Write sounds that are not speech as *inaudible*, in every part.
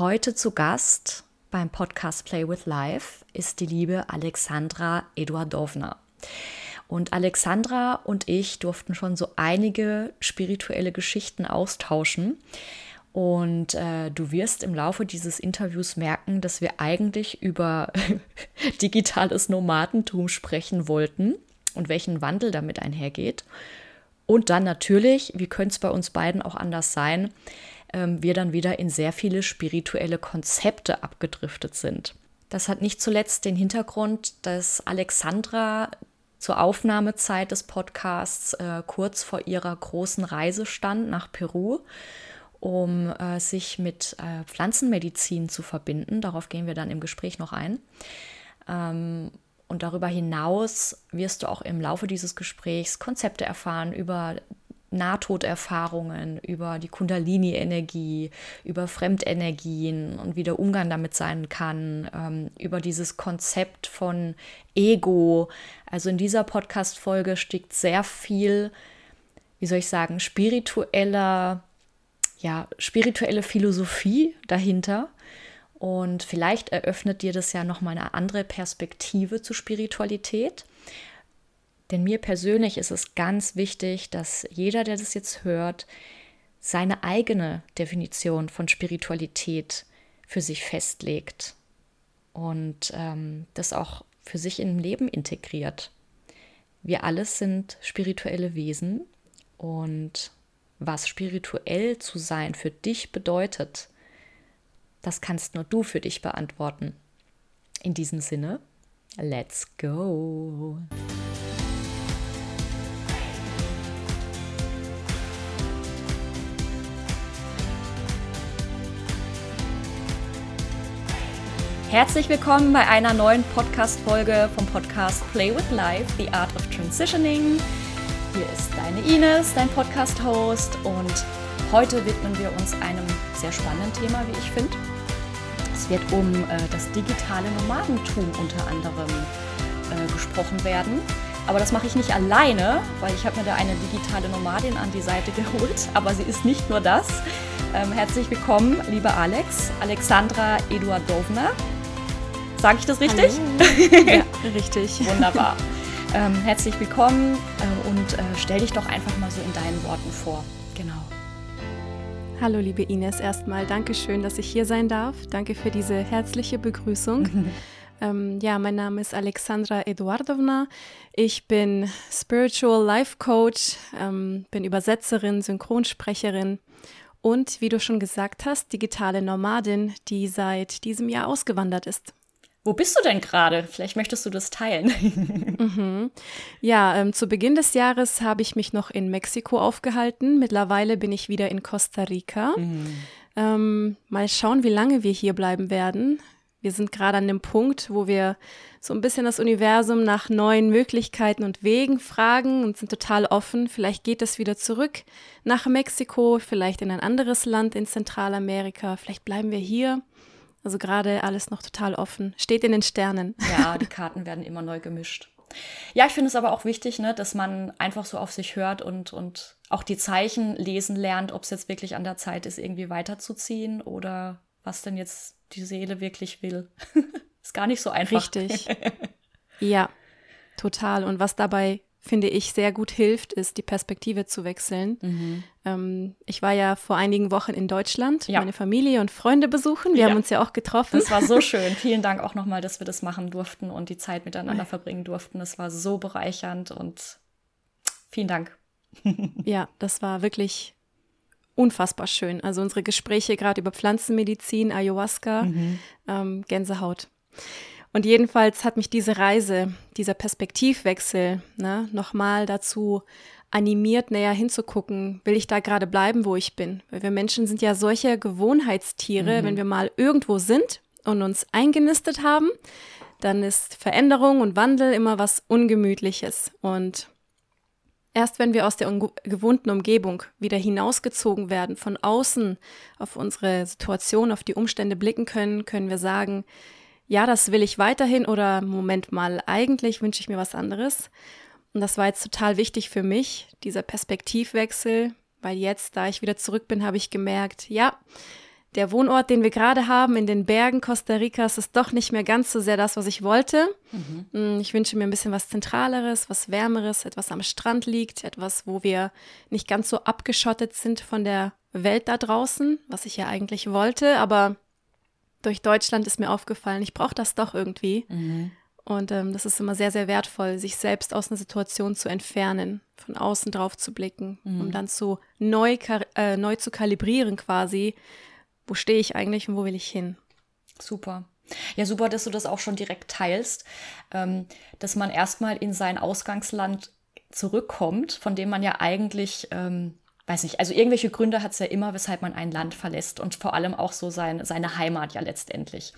Heute zu Gast beim Podcast Play with Life ist die liebe Alexandra Eduardovna. Und Alexandra und ich durften schon so einige spirituelle Geschichten austauschen. Und äh, du wirst im Laufe dieses Interviews merken, dass wir eigentlich über *laughs* digitales Nomadentum sprechen wollten und welchen Wandel damit einhergeht. Und dann natürlich, wie könnte es bei uns beiden auch anders sein, ähm, wir dann wieder in sehr viele spirituelle Konzepte abgedriftet sind. Das hat nicht zuletzt den Hintergrund, dass Alexandra zur Aufnahmezeit des Podcasts äh, kurz vor ihrer großen Reise stand nach Peru um äh, sich mit äh, Pflanzenmedizin zu verbinden. Darauf gehen wir dann im Gespräch noch ein. Ähm, und darüber hinaus wirst du auch im Laufe dieses Gesprächs Konzepte erfahren über Nahtoderfahrungen, über die Kundalini-Energie, über Fremdenergien und wie der Umgang damit sein kann, ähm, über dieses Konzept von Ego. Also in dieser Podcast-Folge steckt sehr viel, wie soll ich sagen, spiritueller ja, spirituelle Philosophie dahinter. Und vielleicht eröffnet dir das ja nochmal eine andere Perspektive zu Spiritualität. Denn mir persönlich ist es ganz wichtig, dass jeder, der das jetzt hört, seine eigene Definition von Spiritualität für sich festlegt und ähm, das auch für sich im Leben integriert. Wir alles sind spirituelle Wesen und was spirituell zu sein für dich bedeutet, das kannst nur du für dich beantworten. In diesem Sinne, let's go! Herzlich willkommen bei einer neuen Podcast-Folge vom Podcast Play with Life, The Art of Transitioning. Hier ist deine Ines, dein Podcast-Host und heute widmen wir uns einem sehr spannenden Thema, wie ich finde. Es wird um äh, das digitale Nomadentum unter anderem äh, gesprochen werden. Aber das mache ich nicht alleine, weil ich habe mir da eine digitale Nomadin an die Seite *laughs* geholt. Aber sie ist nicht nur das. Ähm, herzlich willkommen, liebe Alex, Alexandra Eduardovna. Sage ich das richtig? *laughs* ja, richtig. Wunderbar. *laughs* Ähm, herzlich willkommen äh, und äh, stell dich doch einfach mal so in deinen Worten vor. Genau. Hallo liebe Ines, erstmal danke schön, dass ich hier sein darf. Danke für diese herzliche Begrüßung. *laughs* ähm, ja, mein Name ist Alexandra Eduardovna. Ich bin Spiritual Life Coach, ähm, bin Übersetzerin, Synchronsprecherin und wie du schon gesagt hast, digitale Nomadin, die seit diesem Jahr ausgewandert ist. Wo bist du denn gerade? Vielleicht möchtest du das teilen. *laughs* mhm. Ja, ähm, zu Beginn des Jahres habe ich mich noch in Mexiko aufgehalten. Mittlerweile bin ich wieder in Costa Rica. Mhm. Ähm, mal schauen, wie lange wir hier bleiben werden. Wir sind gerade an dem Punkt, wo wir so ein bisschen das Universum nach neuen Möglichkeiten und Wegen fragen und sind total offen. Vielleicht geht es wieder zurück nach Mexiko, vielleicht in ein anderes Land in Zentralamerika. Vielleicht bleiben wir hier. Also gerade alles noch total offen. Steht in den Sternen. Ja, *laughs* die Karten werden immer neu gemischt. Ja, ich finde es aber auch wichtig, ne, dass man einfach so auf sich hört und, und auch die Zeichen lesen lernt, ob es jetzt wirklich an der Zeit ist, irgendwie weiterzuziehen oder was denn jetzt die Seele wirklich will. *laughs* ist gar nicht so einfach. Richtig. *laughs* ja, total. Und was dabei finde ich, sehr gut hilft, ist die Perspektive zu wechseln. Mhm. Ähm, ich war ja vor einigen Wochen in Deutschland, ja. meine Familie und Freunde besuchen. Wir ja. haben uns ja auch getroffen. Das war so *laughs* schön. Vielen Dank auch nochmal, dass wir das machen durften und die Zeit miteinander verbringen durften. Das war so bereichernd und vielen Dank. *laughs* ja, das war wirklich unfassbar schön. Also unsere Gespräche gerade über Pflanzenmedizin, Ayahuasca, mhm. ähm, Gänsehaut. Und jedenfalls hat mich diese Reise, dieser Perspektivwechsel ne, nochmal dazu animiert, näher hinzugucken, will ich da gerade bleiben, wo ich bin? Weil wir Menschen sind ja solche Gewohnheitstiere, mhm. wenn wir mal irgendwo sind und uns eingenistet haben, dann ist Veränderung und Wandel immer was Ungemütliches. Und erst wenn wir aus der gewohnten Umgebung wieder hinausgezogen werden, von außen auf unsere Situation, auf die Umstände blicken können, können wir sagen, ja, das will ich weiterhin oder Moment mal, eigentlich wünsche ich mir was anderes. Und das war jetzt total wichtig für mich, dieser Perspektivwechsel, weil jetzt, da ich wieder zurück bin, habe ich gemerkt, ja, der Wohnort, den wir gerade haben in den Bergen Costa Ricas, ist doch nicht mehr ganz so sehr das, was ich wollte. Mhm. Ich wünsche mir ein bisschen was Zentraleres, was Wärmeres, etwas am Strand liegt, etwas, wo wir nicht ganz so abgeschottet sind von der Welt da draußen, was ich ja eigentlich wollte. Aber durch Deutschland ist mir aufgefallen, ich brauche das doch irgendwie. Mhm. Und ähm, das ist immer sehr, sehr wertvoll, sich selbst aus einer Situation zu entfernen, von außen drauf zu blicken, mhm. um dann so neu, äh, neu zu kalibrieren quasi, wo stehe ich eigentlich und wo will ich hin. Super. Ja, super, dass du das auch schon direkt teilst, ähm, dass man erstmal in sein Ausgangsland zurückkommt, von dem man ja eigentlich, ähm, weiß nicht, also irgendwelche Gründe hat es ja immer, weshalb man ein Land verlässt und vor allem auch so sein, seine Heimat ja letztendlich.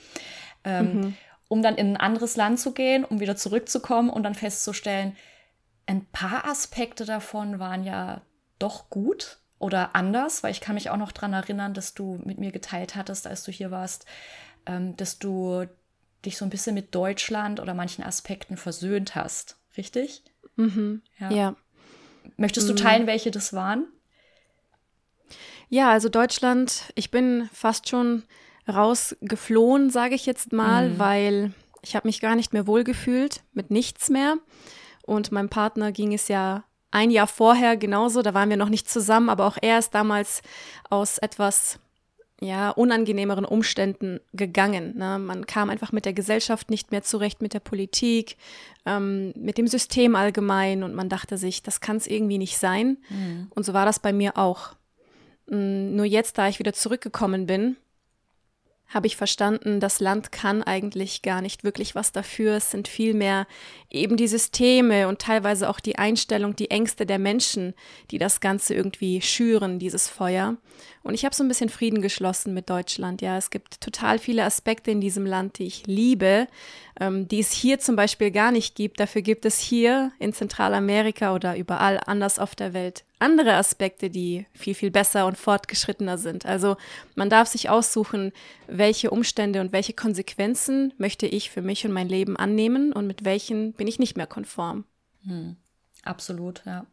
Ähm, mhm. Um dann in ein anderes Land zu gehen, um wieder zurückzukommen und dann festzustellen, ein paar Aspekte davon waren ja doch gut oder anders, weil ich kann mich auch noch daran erinnern, dass du mit mir geteilt hattest, als du hier warst, ähm, dass du dich so ein bisschen mit Deutschland oder manchen Aspekten versöhnt hast, richtig? Mhm. Ja. ja. Möchtest du mhm. teilen, welche das waren? Ja, also Deutschland, ich bin fast schon rausgeflohen, sage ich jetzt mal, mhm. weil ich habe mich gar nicht mehr wohlgefühlt mit nichts mehr. Und meinem Partner ging es ja ein Jahr vorher genauso, da waren wir noch nicht zusammen, aber auch er ist damals aus etwas ja, unangenehmeren Umständen gegangen. Ne? Man kam einfach mit der Gesellschaft nicht mehr zurecht, mit der Politik, ähm, mit dem System allgemein und man dachte sich, das kann es irgendwie nicht sein. Mhm. Und so war das bei mir auch. Mm, nur jetzt, da ich wieder zurückgekommen bin, habe ich verstanden, das Land kann eigentlich gar nicht wirklich was dafür. Es sind vielmehr eben die Systeme und teilweise auch die Einstellung, die Ängste der Menschen, die das Ganze irgendwie schüren, dieses Feuer. Und ich habe so ein bisschen Frieden geschlossen mit Deutschland. Ja, es gibt total viele Aspekte in diesem Land, die ich liebe, ähm, die es hier zum Beispiel gar nicht gibt. Dafür gibt es hier in Zentralamerika oder überall anders auf der Welt andere Aspekte, die viel, viel besser und fortgeschrittener sind. Also man darf sich aussuchen, welche Umstände und welche Konsequenzen möchte ich für mich und mein Leben annehmen und mit welchen bin ich nicht mehr konform. Hm. Absolut, ja.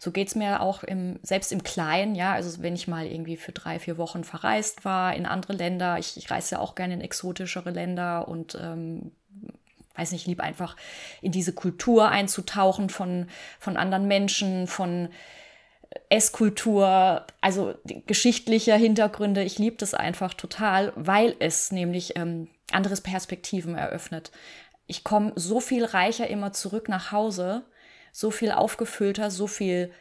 So geht es mir auch im, selbst im Kleinen, ja. Also wenn ich mal irgendwie für drei, vier Wochen verreist war in andere Länder, ich, ich reise ja auch gerne in exotischere Länder und ähm, weiß nicht, lieb einfach in diese Kultur einzutauchen von, von anderen Menschen, von Esskultur, also geschichtliche Hintergründe. Ich liebe das einfach total, weil es nämlich ähm, andere Perspektiven eröffnet. Ich komme so viel reicher immer zurück nach Hause, so viel aufgefüllter, so viel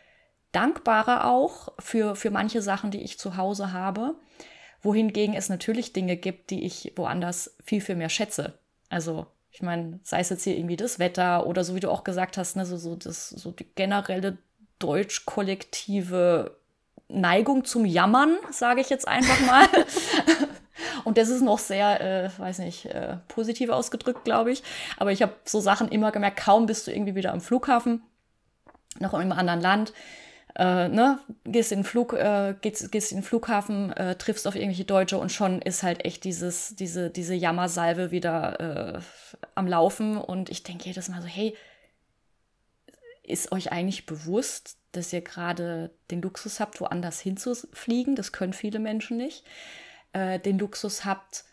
dankbarer auch für, für manche Sachen, die ich zu Hause habe. Wohingegen es natürlich Dinge gibt, die ich woanders viel, viel mehr schätze. Also, ich meine, sei es jetzt hier irgendwie das Wetter oder so wie du auch gesagt hast, ne, so, so, das, so die generelle deutsch-kollektive Neigung zum Jammern, sage ich jetzt einfach mal. *laughs* Und das ist noch sehr, äh, weiß nicht, äh, positiv ausgedrückt, glaube ich. Aber ich habe so Sachen immer gemerkt, kaum bist du irgendwie wieder am Flughafen, noch in einem anderen Land. Äh, ne, gehst in den Flug, äh, gehst, gehst in den Flughafen, äh, triffst auf irgendwelche Deutsche und schon ist halt echt dieses, diese, diese Jammersalve wieder äh, am Laufen. Und ich denke jedes Mal so, hey, ist euch eigentlich bewusst, dass ihr gerade den Luxus habt, woanders hinzufliegen? Das können viele Menschen nicht. Äh, den Luxus habt,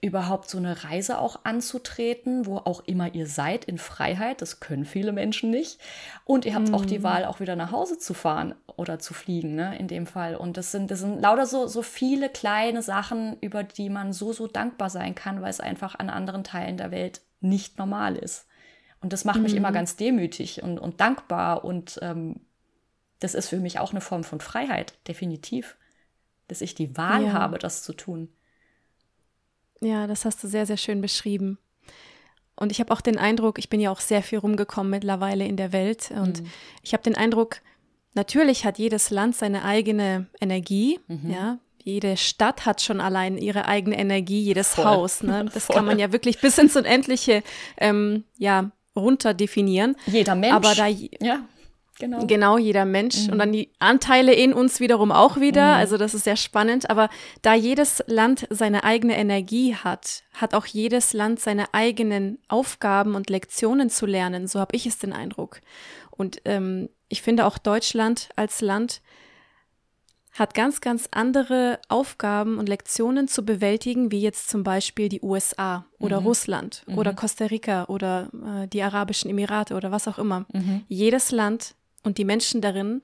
überhaupt so eine Reise auch anzutreten, wo auch immer ihr seid, in Freiheit. Das können viele Menschen nicht. Und ihr habt mm. auch die mhm. Wahl, auch wieder nach Hause zu fahren oder zu fliegen, ne, in dem Fall. Und das sind, das sind lauter so, so viele kleine Sachen, über die man so, so dankbar sein kann, weil es einfach an anderen Teilen der Welt nicht normal ist. Und das macht mich immer mhm. ganz demütig und, und dankbar. Und ähm, das ist für mich auch eine Form von Freiheit, definitiv. Dass ich die Wahl ja. habe, das zu tun. Ja, das hast du sehr, sehr schön beschrieben. Und ich habe auch den Eindruck, ich bin ja auch sehr viel rumgekommen mittlerweile in der Welt. Und mhm. ich habe den Eindruck, natürlich hat jedes Land seine eigene Energie, mhm. ja. Jede Stadt hat schon allein ihre eigene Energie, jedes Voll. Haus. Ne? *laughs* Das Voll. kann man ja wirklich bis ins Unendliche ähm, ja, runter definieren. Jeder Mensch. Aber da, ja. Genau. genau, jeder Mensch. Mhm. Und dann die Anteile in uns wiederum auch wieder. Mhm. Also das ist sehr spannend. Aber da jedes Land seine eigene Energie hat, hat auch jedes Land seine eigenen Aufgaben und Lektionen zu lernen. So habe ich es den Eindruck. Und ähm, ich finde auch Deutschland als Land hat ganz, ganz andere Aufgaben und Lektionen zu bewältigen, wie jetzt zum Beispiel die USA oder mhm. Russland mhm. oder Costa Rica oder äh, die Arabischen Emirate oder was auch immer. Mhm. Jedes Land und die Menschen darin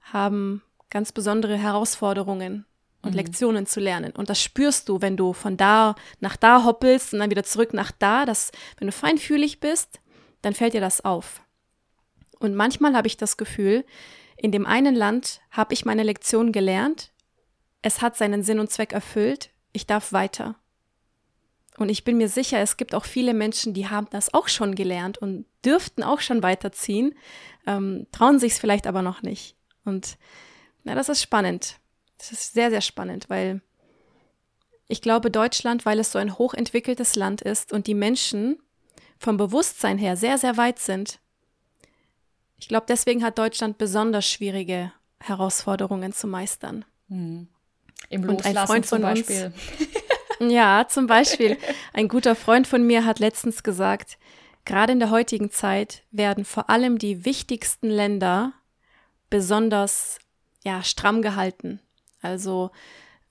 haben ganz besondere Herausforderungen und mhm. Lektionen zu lernen. Und das spürst du, wenn du von da nach da hoppelst und dann wieder zurück nach da, dass wenn du feinfühlig bist, dann fällt dir das auf. Und manchmal habe ich das Gefühl, in dem einen Land habe ich meine Lektion gelernt, es hat seinen Sinn und Zweck erfüllt, ich darf weiter. Und ich bin mir sicher, es gibt auch viele Menschen, die haben das auch schon gelernt und dürften auch schon weiterziehen, ähm, trauen sich es vielleicht aber noch nicht. Und na, das ist spannend. Das ist sehr, sehr spannend, weil ich glaube, Deutschland, weil es so ein hochentwickeltes Land ist und die Menschen vom Bewusstsein her sehr, sehr weit sind, ich glaube, deswegen hat Deutschland besonders schwierige Herausforderungen zu meistern. Hm. Im Loslassen Und ein Freund von Beispiel. Uns, *laughs* *laughs* ja, zum Beispiel. Ein guter Freund von mir hat letztens gesagt, gerade in der heutigen Zeit werden vor allem die wichtigsten Länder besonders ja, stramm gehalten. Also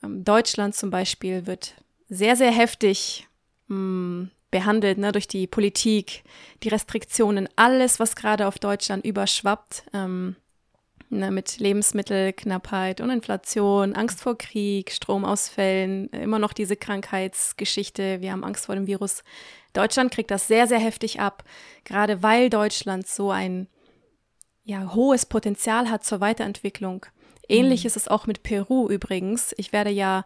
ähm, Deutschland zum Beispiel wird sehr, sehr heftig mh, hm, behandelt, ne, durch die Politik, die Restriktionen, alles, was gerade auf Deutschland überschwappt, ähm, ne, mit Lebensmittelknappheit und Inflation, Angst vor Krieg, Stromausfällen, immer noch diese Krankheitsgeschichte, wir haben Angst vor dem Virus. Deutschland kriegt das sehr, sehr heftig ab, gerade weil Deutschland so ein ja, hohes Potenzial hat zur Weiterentwicklung. Ähnlich mhm. ist es auch mit Peru übrigens. Ich werde ja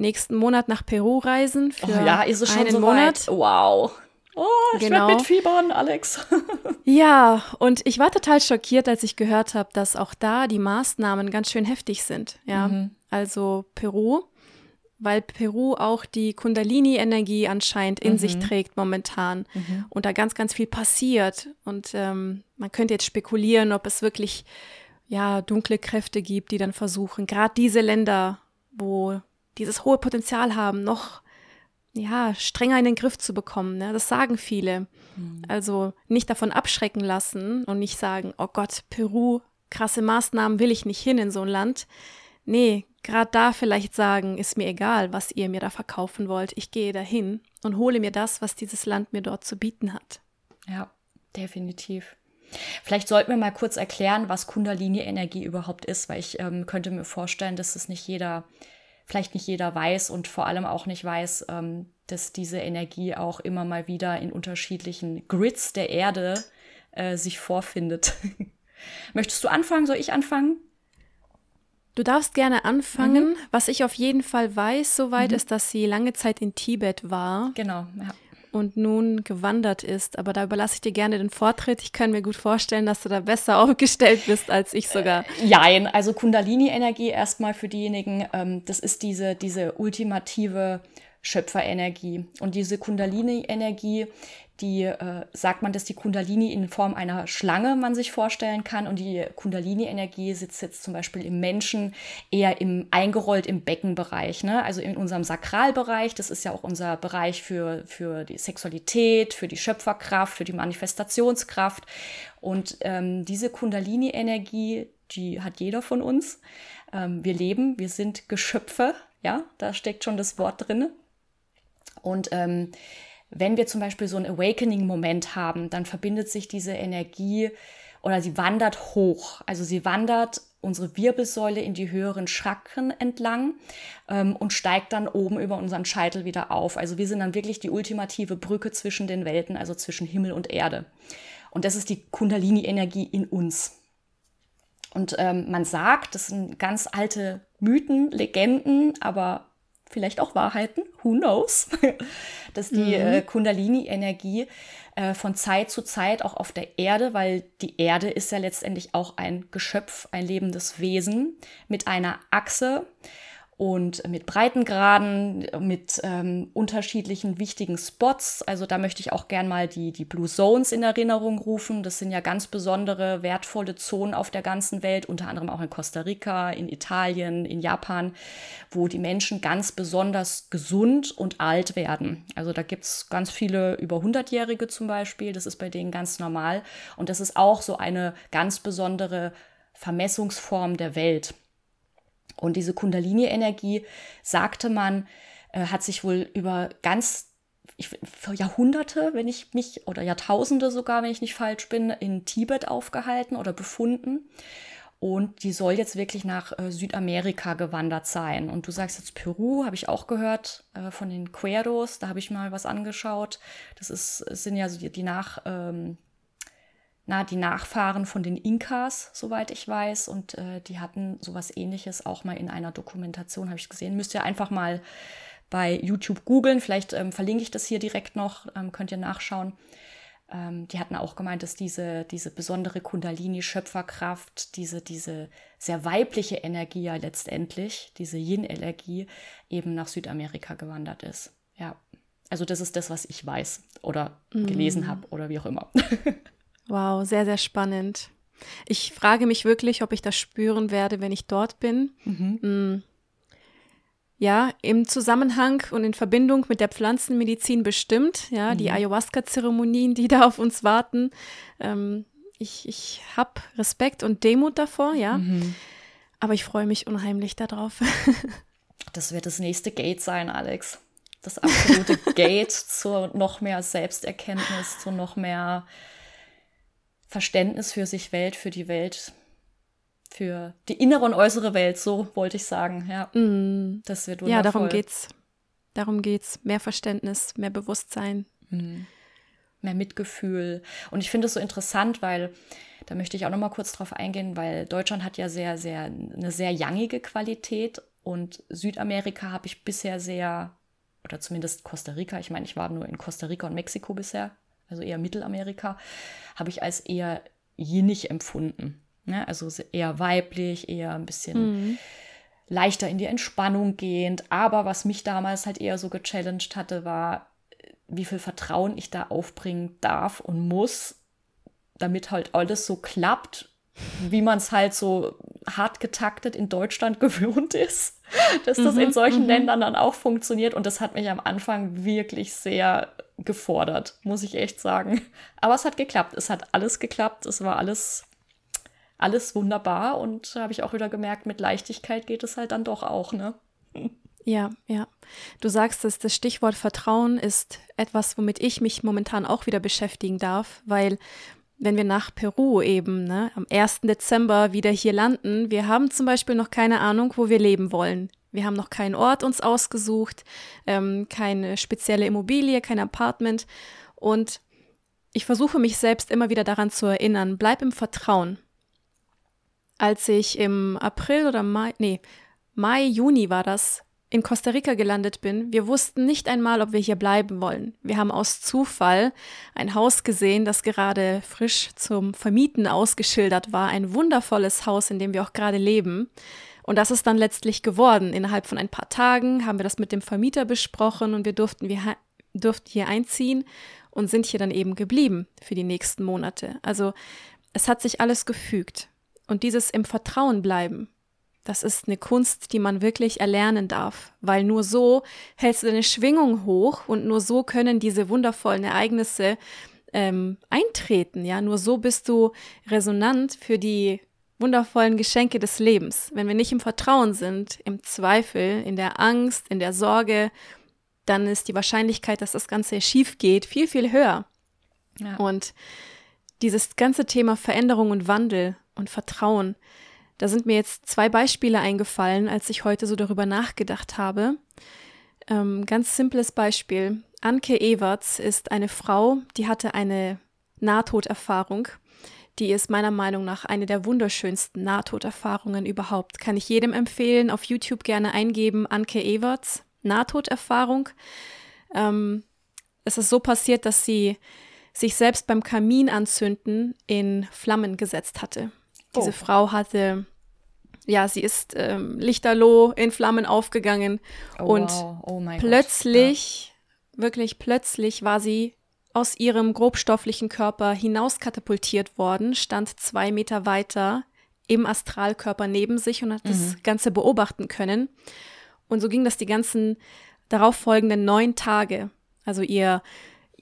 nächsten Monat nach Peru reisen für oh ja, ist es schon einen so Monat. Weit? Wow. Oh, ich genau. werde mitfiebern, Alex. *laughs* ja, und ich war total schockiert, als ich gehört habe, dass auch da die Maßnahmen ganz schön heftig sind. Ja, mhm. also Peru, weil Peru auch die Kundalini-Energie anscheinend in mhm. sich trägt momentan mhm. und da ganz, ganz viel passiert. Und ähm, man könnte jetzt spekulieren, ob es wirklich ja dunkle Kräfte gibt, die dann versuchen, gerade diese Länder, wo dieses hohe Potenzial haben, noch ja, strenger in den Griff zu bekommen. Ne? Das sagen viele. Mhm. Also nicht davon abschrecken lassen und nicht sagen, oh Gott, Peru, krasse Maßnahmen will ich nicht hin in so ein Land. Nee, gerade da vielleicht sagen, ist mir egal, was ihr mir da verkaufen wollt. Ich gehe dahin und hole mir das, was dieses Land mir dort zu bieten hat. Ja, definitiv. Vielleicht sollten wir mal kurz erklären, was Kundalini-Energie überhaupt ist, weil ich ähm, könnte mir vorstellen, dass es nicht jeder vielleicht nicht jeder weiß und vor allem auch nicht weiß, ähm, dass diese Energie auch immer mal wieder in unterschiedlichen Grids der Erde äh, sich vorfindet. *laughs* Möchtest du anfangen? Soll ich anfangen? Du darfst gerne anfangen. Mhm. Was ich auf jeden Fall weiß, soweit, mhm. ist, dass sie lange Zeit in Tibet war. Genau, ja und nun gewandert ist. Aber da überlasse ich dir gerne den Vortritt. Ich kann mir gut vorstellen, dass du da besser *laughs* aufgestellt bist als ich sogar. Äh, jein, also Kundalini-Energie erstmal für diejenigen, ähm, das ist diese, diese ultimative Schöpferenergie. Und diese Kundalini-Energie, die äh, sagt man, dass die Kundalini in Form einer Schlange man sich vorstellen kann und die Kundalini-Energie sitzt jetzt zum Beispiel im Menschen eher im eingerollt im Beckenbereich, ne? also in unserem Sakralbereich. Das ist ja auch unser Bereich für, für die Sexualität, für die Schöpferkraft, für die Manifestationskraft. Und ähm, diese Kundalini-Energie, die hat jeder von uns. Ähm, wir leben, wir sind Geschöpfe, ja, da steckt schon das Wort drin. Und ähm, wenn wir zum Beispiel so einen Awakening-Moment haben, dann verbindet sich diese Energie oder sie wandert hoch. Also sie wandert unsere Wirbelsäule in die höheren Chakren entlang ähm, und steigt dann oben über unseren Scheitel wieder auf. Also wir sind dann wirklich die ultimative Brücke zwischen den Welten, also zwischen Himmel und Erde. Und das ist die Kundalini-Energie in uns. Und ähm, man sagt, das sind ganz alte Mythen, Legenden, aber vielleicht auch Wahrheiten, who knows, *laughs* dass die mhm. äh, Kundalini-Energie äh, von Zeit zu Zeit auch auf der Erde, weil die Erde ist ja letztendlich auch ein Geschöpf, ein lebendes Wesen mit einer Achse und mit Breitengraden, mit ähm, unterschiedlichen wichtigen Spots. Also da möchte ich auch gern mal die, die Blue Zones in Erinnerung rufen. Das sind ja ganz besondere, wertvolle Zonen auf der ganzen Welt, unter anderem auch in Costa Rica, in Italien, in Japan, wo die Menschen ganz besonders gesund und alt werden. Also da gibt es ganz viele über 100-Jährige zum Beispiel. Das ist bei denen ganz normal. Und das ist auch so eine ganz besondere Vermessungsform der Welt. Und diese Kundalini-Energie, sagte man, äh, hat sich wohl über ganz ich, für Jahrhunderte, wenn ich mich, oder Jahrtausende sogar, wenn ich nicht falsch bin, in Tibet aufgehalten oder befunden. Und die soll jetzt wirklich nach äh, Südamerika gewandert sein. Und du sagst jetzt Peru, habe ich auch gehört, äh, von den Queros, da habe ich mal was angeschaut. Das ist, sind ja so die, die Nach, ähm, na, die Nachfahren von den Inkas, soweit ich weiß. Und äh, die hatten sowas ähnliches auch mal in einer Dokumentation, habe ich gesehen. Müsst ihr einfach mal bei YouTube googeln. Vielleicht ähm, verlinke ich das hier direkt noch, ähm, könnt ihr nachschauen. Ähm, die hatten auch gemeint, dass diese, diese besondere Kundalini-Schöpferkraft, diese, diese sehr weibliche Energie ja letztendlich, diese Yin-Energie, eben nach Südamerika gewandert ist. Ja. Also das ist das, was ich weiß oder gelesen mm. habe oder wie auch immer. *laughs* wow, sehr, sehr spannend. Ich frage mich wirklich, ob ich das spüren werde, wenn ich dort bin. Mhm. Mm ja, im Zusammenhang und in Verbindung mit der Pflanzenmedizin bestimmt, ja, mhm. die Ayahuasca-Zeremonien, die *laughs* da auf uns warten. Ähm, ich ich habe Respekt und Demut davor, ja, mhm. aber ich freue mich unheimlich darauf. *laughs* das wird das nächste Gate sein, Alex. Das absolute *laughs* Gate zur noch mehr Selbsterkenntnis, zu noch mehr Verständnis für sich Welt, für die Welt für die innere und äußere Welt, so wollte ich sagen. Ja, mm. das wird wundervoll. Ja, darum geht's. Darum geht's. Mehr Verständnis, mehr Bewusstsein. Mm. Mehr Mitgefühl. Und ich finde es so interessant, weil da möchte ich auch noch mal kurz drauf eingehen, weil Deutschland hat ja sehr, sehr eine sehr youngige Qualität und Südamerika habe ich bisher sehr oder zumindest Costa Rica. Ich meine, ich war nur in Costa Rica und Mexiko bisher, also eher Mittelamerika, habe ich als eher jinnig empfunden. Ne? Also eher weiblich, eher ein bisschen mhm. leichter in die Entspannung gehend. Aber was mich damals halt eher so gechallenged hatte, war, wie viel Vertrauen ich da aufbringen darf und muss, damit halt alles so klappt, wie man es halt so hart getaktet in Deutschland *laughs* gewöhnt ist, dass das mhm, in solchen mhm. Ländern dann auch funktioniert. Und das hat mich am Anfang wirklich sehr gefordert, muss ich echt sagen. Aber es hat geklappt. Es hat alles geklappt. Es war alles alles wunderbar und habe ich auch wieder gemerkt, mit Leichtigkeit geht es halt dann doch auch, ne? Ja, ja. Du sagst es, das Stichwort Vertrauen ist etwas, womit ich mich momentan auch wieder beschäftigen darf, weil wenn wir nach Peru eben ne, am 1. Dezember wieder hier landen, wir haben zum Beispiel noch keine Ahnung, wo wir leben wollen. Wir haben noch keinen Ort uns ausgesucht, ähm, keine spezielle Immobilie, kein Apartment. Und ich versuche mich selbst immer wieder daran zu erinnern, bleib im Vertrauen als ich im April oder Mai, nee, Mai, Juni war das, in Costa Rica gelandet bin, wir wussten nicht einmal, ob wir hier bleiben wollen. Wir haben aus Zufall ein Haus gesehen, das gerade frisch zum Vermieten ausgeschildert war. Ein wundervolles Haus, in dem wir auch gerade leben. Und das ist dann letztlich geworden. Innerhalb von ein paar Tagen haben wir das mit dem Vermieter besprochen und wir durften, wir durften hier einziehen und sind hier dann eben geblieben für die nächsten Monate. Also es hat sich alles gefügt. Und dieses im Vertrauen bleiben, das ist eine Kunst, die man wirklich erlernen darf, weil nur so hältst du deine Schwingung hoch und nur so können diese wundervollen Ereignisse ähm, eintreten. Ja, nur so bist du resonant für die wundervollen Geschenke des Lebens. Wenn wir nicht im Vertrauen sind, im Zweifel, in der Angst, in der Sorge, dann ist die Wahrscheinlichkeit, dass das Ganze schief geht, viel, viel höher. Ja. Und dieses ganze Thema Veränderung und Wandel und Vertrauen. Da sind mir jetzt zwei Beispiele eingefallen, als ich heute so darüber nachgedacht habe. Ähm, ganz simples Beispiel. Anke Everts ist eine Frau, die hatte eine Nahtoderfahrung. Die ist meiner Meinung nach eine der wunderschönsten Nahtoderfahrungen überhaupt. Kann ich jedem empfehlen, auf YouTube gerne eingeben, Anke Everts, Nahtoderfahrung. Ähm, es ist so passiert, dass sie sich selbst beim Kamin anzünden in Flammen gesetzt hatte. Diese oh. Frau hatte, ja, sie ist ähm, lichterloh in Flammen aufgegangen oh, und wow. oh plötzlich, ja. wirklich plötzlich war sie aus ihrem grobstofflichen Körper hinauskatapultiert worden, stand zwei Meter weiter im Astralkörper neben sich und hat mhm. das Ganze beobachten können. Und so ging das die ganzen darauffolgenden neun Tage. Also ihr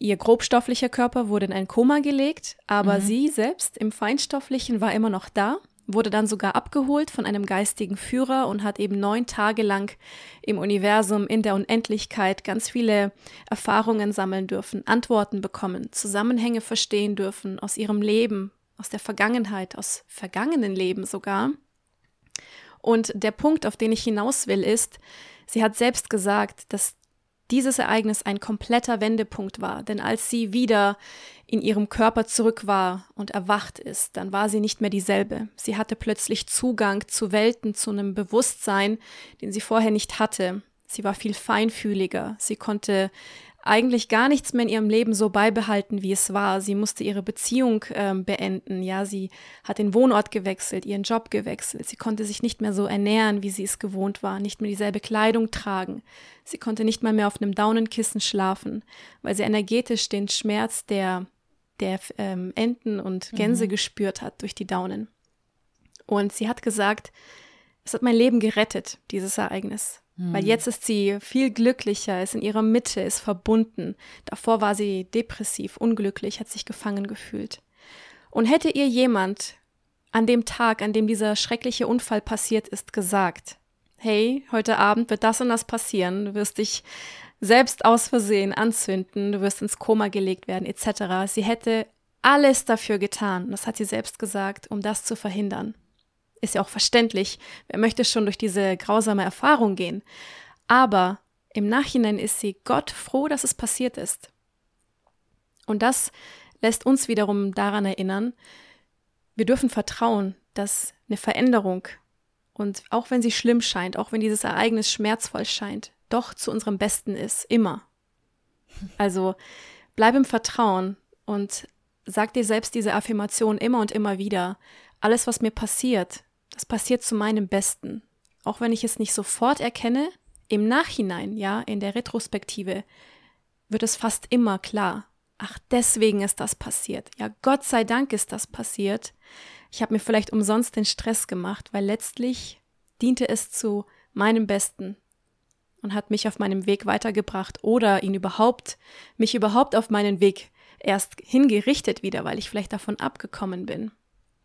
Ihr grobstofflicher Körper wurde in ein Koma gelegt, aber mhm. sie selbst im Feinstofflichen war immer noch da wurde dann sogar abgeholt von einem geistigen Führer und hat eben neun Tage lang im Universum, in der Unendlichkeit ganz viele Erfahrungen sammeln dürfen, Antworten bekommen, Zusammenhänge verstehen dürfen aus ihrem Leben, aus der Vergangenheit, aus vergangenen Leben sogar. Und der Punkt, auf den ich hinaus will, ist, sie hat selbst gesagt, dass dieses Ereignis ein kompletter Wendepunkt war, denn als sie wieder in ihrem Körper zurück war und erwacht ist, dann war sie nicht mehr dieselbe. Sie hatte plötzlich Zugang zu Welten, zu einem Bewusstsein, den sie vorher nicht hatte. Sie war viel feinfühliger. Sie konnte eigentlich gar nichts mehr in ihrem Leben so beibehalten, wie es war. Sie musste ihre Beziehung äh, beenden. Ja, sie hat den Wohnort gewechselt, ihren Job gewechselt. Sie konnte sich nicht mehr so ernähren, wie sie es gewohnt war, nicht mehr dieselbe Kleidung tragen. Sie konnte nicht mal mehr auf einem Daunenkissen schlafen, weil sie energetisch den Schmerz der der ähm, Enten und Gänse mhm. gespürt hat durch die Daunen. Und sie hat gesagt, es hat mein Leben gerettet, dieses Ereignis. Weil jetzt ist sie viel glücklicher, ist in ihrer Mitte, ist verbunden. Davor war sie depressiv, unglücklich, hat sich gefangen gefühlt. Und hätte ihr jemand an dem Tag, an dem dieser schreckliche Unfall passiert ist, gesagt, hey, heute Abend wird das und das passieren, du wirst dich selbst aus Versehen anzünden, du wirst ins Koma gelegt werden, etc. Sie hätte alles dafür getan, das hat sie selbst gesagt, um das zu verhindern. Ist ja auch verständlich, wer möchte schon durch diese grausame Erfahrung gehen. Aber im Nachhinein ist sie Gott froh, dass es passiert ist. Und das lässt uns wiederum daran erinnern, wir dürfen vertrauen, dass eine Veränderung und auch wenn sie schlimm scheint, auch wenn dieses Ereignis schmerzvoll scheint, doch zu unserem Besten ist, immer. Also bleib im Vertrauen und sag dir selbst diese Affirmation immer und immer wieder. Alles, was mir passiert, das passiert zu meinem Besten. Auch wenn ich es nicht sofort erkenne, im Nachhinein, ja, in der Retrospektive, wird es fast immer klar. Ach, deswegen ist das passiert. Ja, Gott sei Dank ist das passiert. Ich habe mir vielleicht umsonst den Stress gemacht, weil letztlich diente es zu meinem Besten, und hat mich auf meinem Weg weitergebracht oder ihn überhaupt, mich überhaupt auf meinen Weg erst hingerichtet wieder, weil ich vielleicht davon abgekommen bin.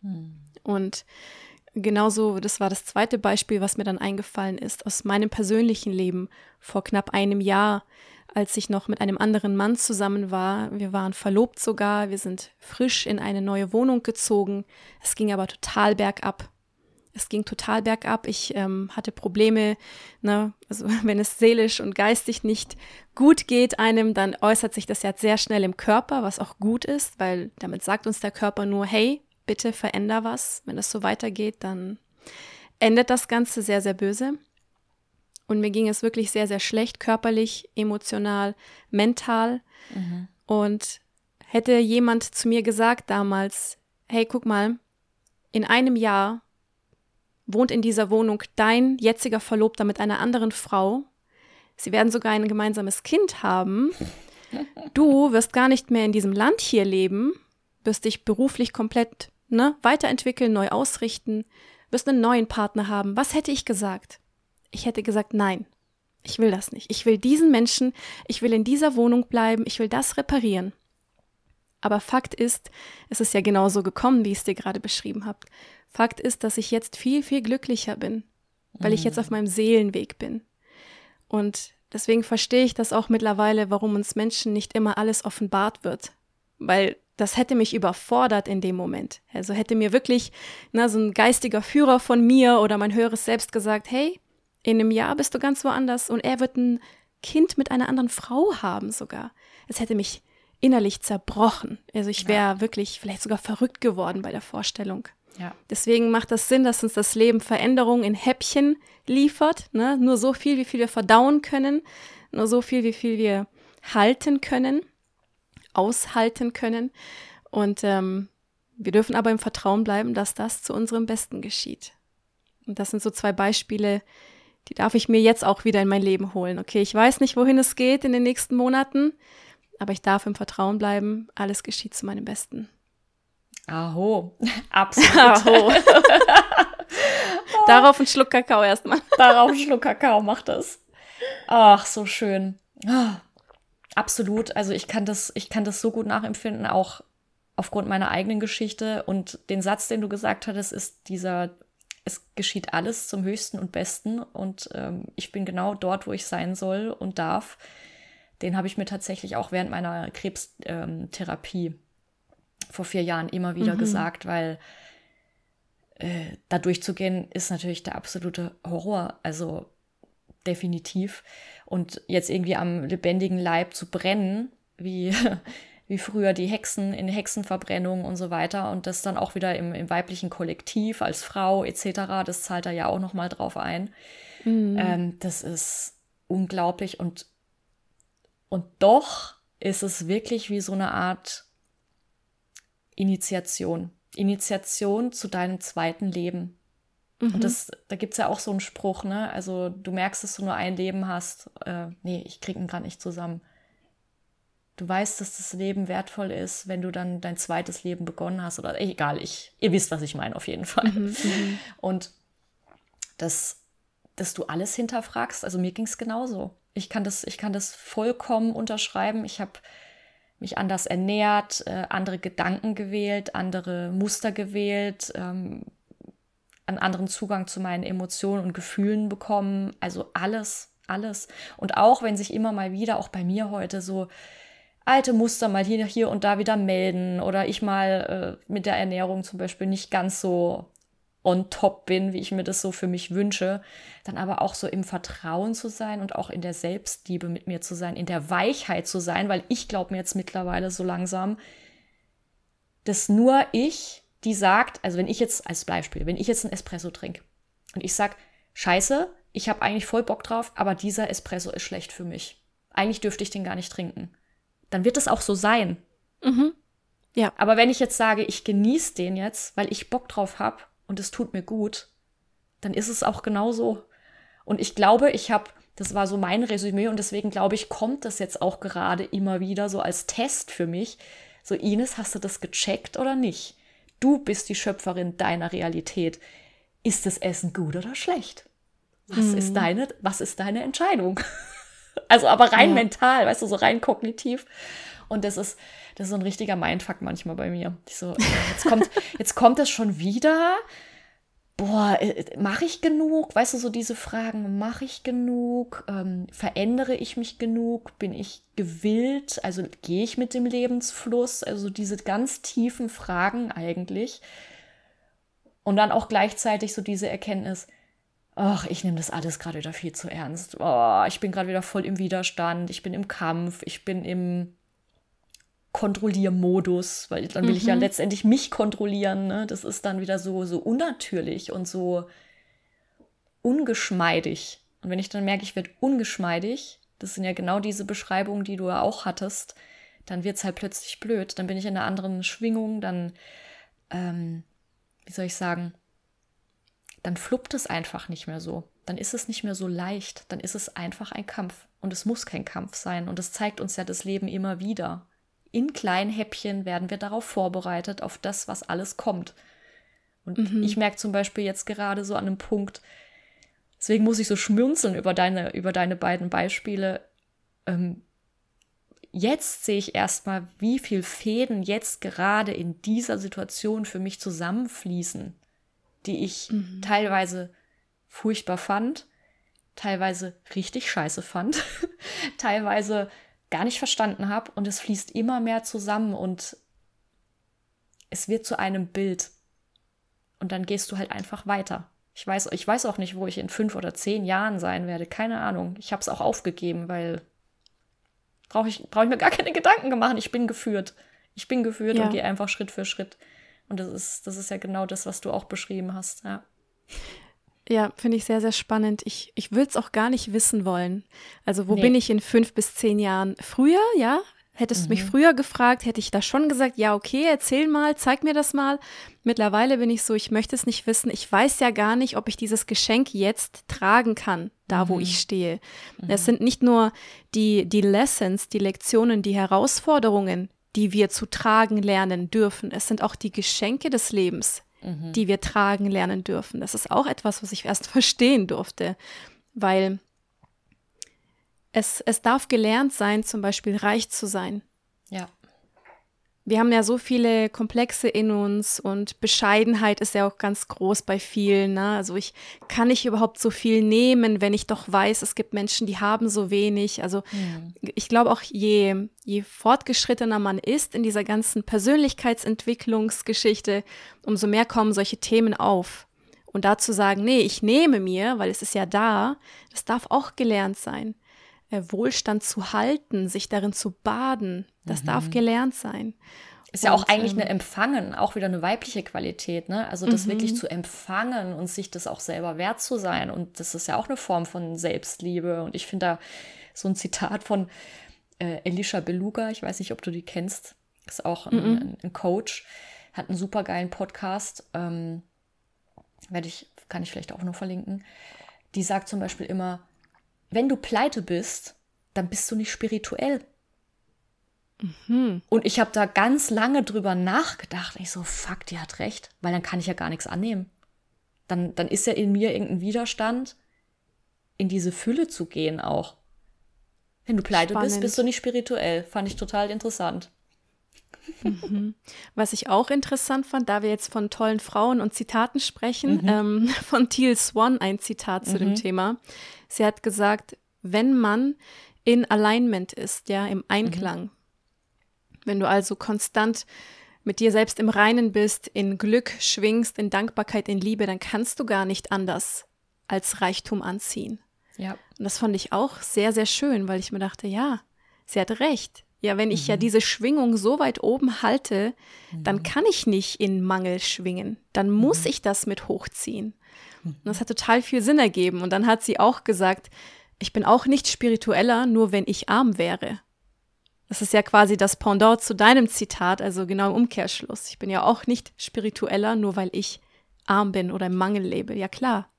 Hm. Und genauso, das war das zweite Beispiel, was mir dann eingefallen ist, aus meinem persönlichen Leben vor knapp einem Jahr, als ich noch mit einem anderen Mann zusammen war. Wir waren verlobt sogar, wir sind frisch in eine neue Wohnung gezogen. Es ging aber total bergab es ging total bergab. Ich ähm, hatte Probleme, ne? also *laughs* wenn es seelisch und geistig nicht gut geht einem, dann äußert sich das ja sehr schnell im Körper, was auch gut ist, weil damit sagt uns der Körper nur, hey, bitte veränder was. Wenn es so weitergeht, dann endet das Ganze sehr, sehr böse. Und mir ging es wirklich sehr, sehr schlecht, körperlich, emotional, mental. Mhm. Und hätte jemand zu mir gesagt damals, hey, guck mal, in einem Jahr wohnt in dieser Wohnung dein jetziger Verlobter mit einer anderen Frau. Sie werden sogar ein gemeinsames Kind haben. *laughs* Du wirst gar nicht mehr in diesem Land hier leben, wirst dich beruflich komplett ne, weiterentwickeln, neu ausrichten, wirst einen neuen Partner haben. Was hätte ich gesagt? Ich hätte gesagt, nein, ich will das nicht. Ich will diesen Menschen, ich will in dieser Wohnung bleiben, ich will das reparieren. Aber Fakt ist, es ist ja genauso gekommen, wie ich es dir gerade beschrieben habe. Fakt ist, dass ich jetzt viel, viel glücklicher bin, weil mhm. ich jetzt auf mhm. meinem Seelenweg bin. Und deswegen verstehe ich das auch mittlerweile, warum uns Menschen nicht immer alles offenbart wird. Weil das hätte mich überfordert in dem Moment. Also hätte mir wirklich na, so ein geistiger Führer von mir oder mein höheres Selbst gesagt, hey, in einem Jahr bist du ganz woanders und er wird ein Kind mit einer anderen Frau haben sogar. Es hätte mich innerlich zerbrochen. Also ich wäre ja. wirklich vielleicht sogar verrückt geworden bei der Vorstellung. Ja. Deswegen macht das Sinn, dass uns das Leben Veränderungen in Häppchen liefert. Ne? Nur so viel, wie viel wir verdauen können, nur so viel, wie viel wir halten können, aushalten können. Und ähm, wir dürfen aber im Vertrauen bleiben, dass das zu unserem Besten geschieht. Und das sind so zwei Beispiele, die darf ich mir jetzt auch wieder in mein Leben holen. Okay, ich weiß nicht, wohin es geht in den nächsten Monaten, aber ich darf im Vertrauen bleiben, alles geschieht zu meinem Besten. Aho, *laughs* *laughs* absolut. Aho. *laughs* Darauf ein Schluck Kakao erstmal. Darauf ein Schluck Kakao macht das. Ach, so schön. Absolut. Also ich kann das, ich kann das so gut nachempfinden. Auch aufgrund meiner eigenen Geschichte und den Satz, den du gesagt hattest, ist dieser, es geschieht alles zum Höchsten und Besten und ähm, ich bin genau dort, wo ich sein soll und darf. Den habe ich mir tatsächlich auch während meiner Krebstherapie ähm, vor vier Jahren immer wieder mhm. gesagt, weil äh, da durchzugehen ist natürlich der absolute Horror. Also definitiv. Und jetzt irgendwie am lebendigen Leib zu brennen, wie, *laughs* wie früher die Hexen in Hexenverbrennungen und so weiter. Und das dann auch wieder im, im weiblichen Kollektiv als Frau etc. Das zahlt da ja auch noch mal drauf ein. Mhm. Ähm, das ist unglaublich. Und, und doch ist es wirklich wie so eine Art Initiation. Initiation zu deinem zweiten Leben. Mhm. Und das, da gibt es ja auch so einen Spruch, ne? Also du merkst, dass du nur ein Leben hast. Äh, nee, ich krieg ihn gerade nicht zusammen. Du weißt, dass das Leben wertvoll ist, wenn du dann dein zweites Leben begonnen hast. Oder egal, ich, ihr wisst, was ich meine, auf jeden Fall. Mhm, mhm. Und das, dass du alles hinterfragst, also mir ging es genauso. Ich kann das, ich kann das vollkommen unterschreiben. Ich habe mich anders ernährt, äh, andere Gedanken gewählt, andere Muster gewählt, ähm, einen anderen Zugang zu meinen Emotionen und Gefühlen bekommen. Also alles, alles. Und auch wenn sich immer mal wieder, auch bei mir heute, so alte Muster mal hier, hier und da wieder melden oder ich mal äh, mit der Ernährung zum Beispiel nicht ganz so on top bin, wie ich mir das so für mich wünsche, dann aber auch so im Vertrauen zu sein und auch in der Selbstliebe mit mir zu sein, in der Weichheit zu sein, weil ich glaube mir jetzt mittlerweile so langsam, dass nur ich die sagt, also wenn ich jetzt als Beispiel, wenn ich jetzt einen Espresso trinke und ich sage, scheiße, ich habe eigentlich voll Bock drauf, aber dieser Espresso ist schlecht für mich. Eigentlich dürfte ich den gar nicht trinken. Dann wird es auch so sein. Mhm. Ja. Aber wenn ich jetzt sage, ich genieße den jetzt, weil ich Bock drauf habe und es tut mir gut, dann ist es auch genauso. Und ich glaube, ich habe, das war so mein Resümee und deswegen glaube ich, kommt das jetzt auch gerade immer wieder so als Test für mich. So, Ines, hast du das gecheckt oder nicht? Du bist die Schöpferin deiner Realität. Ist das Essen gut oder schlecht? Was mhm. ist deine, was ist deine Entscheidung? *laughs* also aber rein ja. mental, weißt du, so rein kognitiv. Und das ist, das ist so ein richtiger Mindfuck manchmal bei mir. Ich so, jetzt kommt, *laughs* jetzt kommt es schon wieder boah, äh, mache ich genug? Weißt du, so diese Fragen, mache ich genug? Ähm, verändere ich mich genug? Bin ich gewillt? Also gehe ich mit dem Lebensfluss? Also diese ganz tiefen Fragen eigentlich. Und dann auch gleichzeitig so diese Erkenntnis, ach, ich nehme das alles gerade wieder viel zu ernst. Oh, ich bin gerade wieder voll im Widerstand, ich bin im Kampf, ich bin im Kontrolliermodus, weil dann will mhm. ich ja mhm. letztendlich mich kontrollieren. Ne? Das ist dann wieder so, so unnatürlich und so ungeschmeidig. Und wenn ich dann merke, ich werde ungeschmeidig, das sind ja genau diese Beschreibungen, die du ja auch hattest, dann wird es halt plötzlich blöd. Dann bin ich in einer anderen Schwingung, dann, ähm, wie soll ich sagen, dann fluppt es einfach nicht mehr so. Dann ist es nicht mehr so leicht. Dann ist es einfach ein Kampf. Und es muss kein Kampf sein. Und das zeigt uns ja das Leben immer wieder in kleinen Häppchen werden wir darauf vorbereitet, auf das, was alles kommt. Und mhm. ich merke zum Beispiel jetzt gerade so an einem Punkt, deswegen muss ich so schmunzeln über deine, über deine beiden Beispiele. Ähm, jetzt sehe ich erstmal, wie viel Fäden jetzt gerade in dieser Situation für mich zusammenfließen, die ich mhm. teilweise furchtbar fand, teilweise richtig scheiße fand, *laughs* teilweise gar nicht verstanden habe und es fließt immer mehr zusammen und es wird zu einem Bild. Und dann gehst du halt einfach weiter. Ich weiß, ich weiß auch nicht, wo ich in fünf oder zehn Jahren sein werde. Keine Ahnung. Ich habe es auch aufgegeben, weil brauche ich, brauch ich mir gar keine *laughs* Gedanken machen. Ich bin geführt. Ich bin geführt ja. und gehe einfach Schritt für Schritt. Und das ist, das ist ja genau das, was du auch beschrieben hast. Ja. Ja, finde ich sehr, sehr spannend. Ich, ich würde es auch gar nicht wissen wollen. Also, wo nee. bin ich in fünf bis zehn Jahren? Früher, ja? Hättest mhm. du mich mhm. früher gefragt, hätte ich da schon gesagt, ja, okay, erzähl mal, zeig mir das mal. Mittlerweile bin ich so, ich möchte es nicht wissen. Ich weiß ja gar nicht, ob ich dieses Geschenk jetzt tragen kann, da wo mhm. ich stehe. Mhm. Es sind nicht nur die, die Lessons, die Lektionen, die Herausforderungen, die wir zu tragen lernen dürfen. Es sind auch die Geschenke des Lebens, mhm. die wir tragen lernen dürfen. Das ist auch etwas, was ich erst *laughs* verstehen durfte, weil es, es darf gelernt sein, zum Beispiel reich zu sein. Ja. wir haben ja so viele Komplexe in uns und Bescheidenheit ist ja auch ganz groß bei vielen. Ne? Also ich kann nicht überhaupt so viel nehmen, wenn ich doch weiß, es gibt Menschen, die haben so wenig. Also mhm. ich glaube auch, je, je fortgeschrittener man ist in dieser ganzen Persönlichkeitsentwicklungsgeschichte, umso mehr kommen solche Themen auf. Und dazu sagen, nee, ich nehme mir, weil es ist ja da, das darf auch gelernt sein. Äh, Wohlstand zu halten, sich darin zu baden, das mhm. darf gelernt sein. Ist ja und, auch eigentlich ähm, eine Empfangen, auch wieder eine weibliche Qualität, ne? Also das mhm. wirklich zu empfangen und sich das auch selber wert zu sein. Und das ist ja auch eine Form von Selbstliebe. Und ich finde da so ein Zitat von äh, Elisha Beluga, ich weiß nicht, ob du die kennst, ist auch ein, mhm. ein, ein Coach, hat einen super geilen Podcast, ähm, werde ich, kann ich vielleicht auch noch verlinken. Die sagt zum Beispiel immer, wenn du pleite bist, dann bist du nicht spirituell. Mhm. Und ich habe da ganz lange drüber nachgedacht. Ich so, fuck, die hat recht, weil dann kann ich ja gar nichts annehmen. Dann, dann ist ja in mir irgendein Widerstand, in diese Fülle zu gehen auch. Wenn du pleite Spannend. bist, bist du nicht spirituell. Fand ich total interessant. Mhm. Was ich auch interessant fand, da wir jetzt von tollen Frauen und Zitaten sprechen, mhm. ähm, *laughs* von Teal Swan ein Zitat zu mhm. dem Thema. Sie hat gesagt, wenn man in Alignment ist, ja, im Einklang, mhm. wenn du also konstant mit dir selbst im Reinen bist, in Glück schwingst, in Dankbarkeit, in Liebe, dann kannst du gar nicht anders als Reichtum anziehen. Ja. Und das fand ich auch sehr, sehr schön, weil ich mir dachte, ja, sie hat recht. Ja, wenn ich mhm. ja diese Schwingung so weit oben halte, mhm. dann kann ich nicht in Mangel schwingen. Dann muss mhm. ich das mit hochziehen. Und das hat total viel Sinn ergeben. Und dann hat sie auch gesagt, ich bin auch nicht spiritueller, nur wenn ich arm wäre. Das ist ja quasi das Pendant zu deinem Zitat, also genau im Umkehrschluss. Ich bin ja auch nicht spiritueller, nur weil ich arm bin oder im Mangel lebe. Ja klar.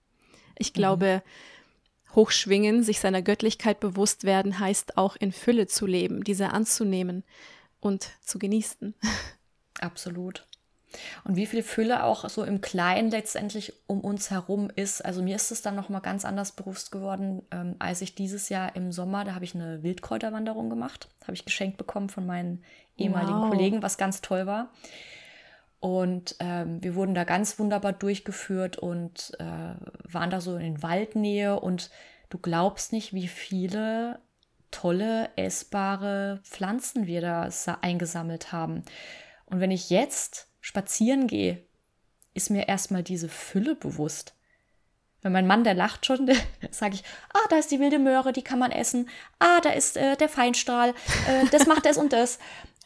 Ich mhm. Hochschwingen, sich seiner Göttlichkeit bewusst werden, heißt auch in Fülle zu leben, diese anzunehmen und zu genießen. *laughs* Absolut. Und wie viel Fülle auch so im Kleinen letztendlich um uns herum ist. Also mir ist es dann nochmal ganz anders bewusst geworden, ähm, als ich dieses Jahr im Sommer, da habe ich eine Wildkräuterwanderung gemacht, habe ich geschenkt bekommen von meinen ehemaligen wow. Kollegen, was ganz toll war. Und ähm, wir wurden da ganz wunderbar durchgeführt und äh, waren da so in Waldnähe und du glaubst nicht, wie viele tolle, essbare Pflanzen wir da eingesammelt haben. Und wenn ich jetzt spazieren gehe, ist mir erstmal diese Fülle bewusst. Wenn mein Mann, der lacht schon, *laughs* sage ich, ah, da ist die wilde Möhre, die kann man essen. Ah, da ist äh, der Feinstrahl, äh, das macht das und das.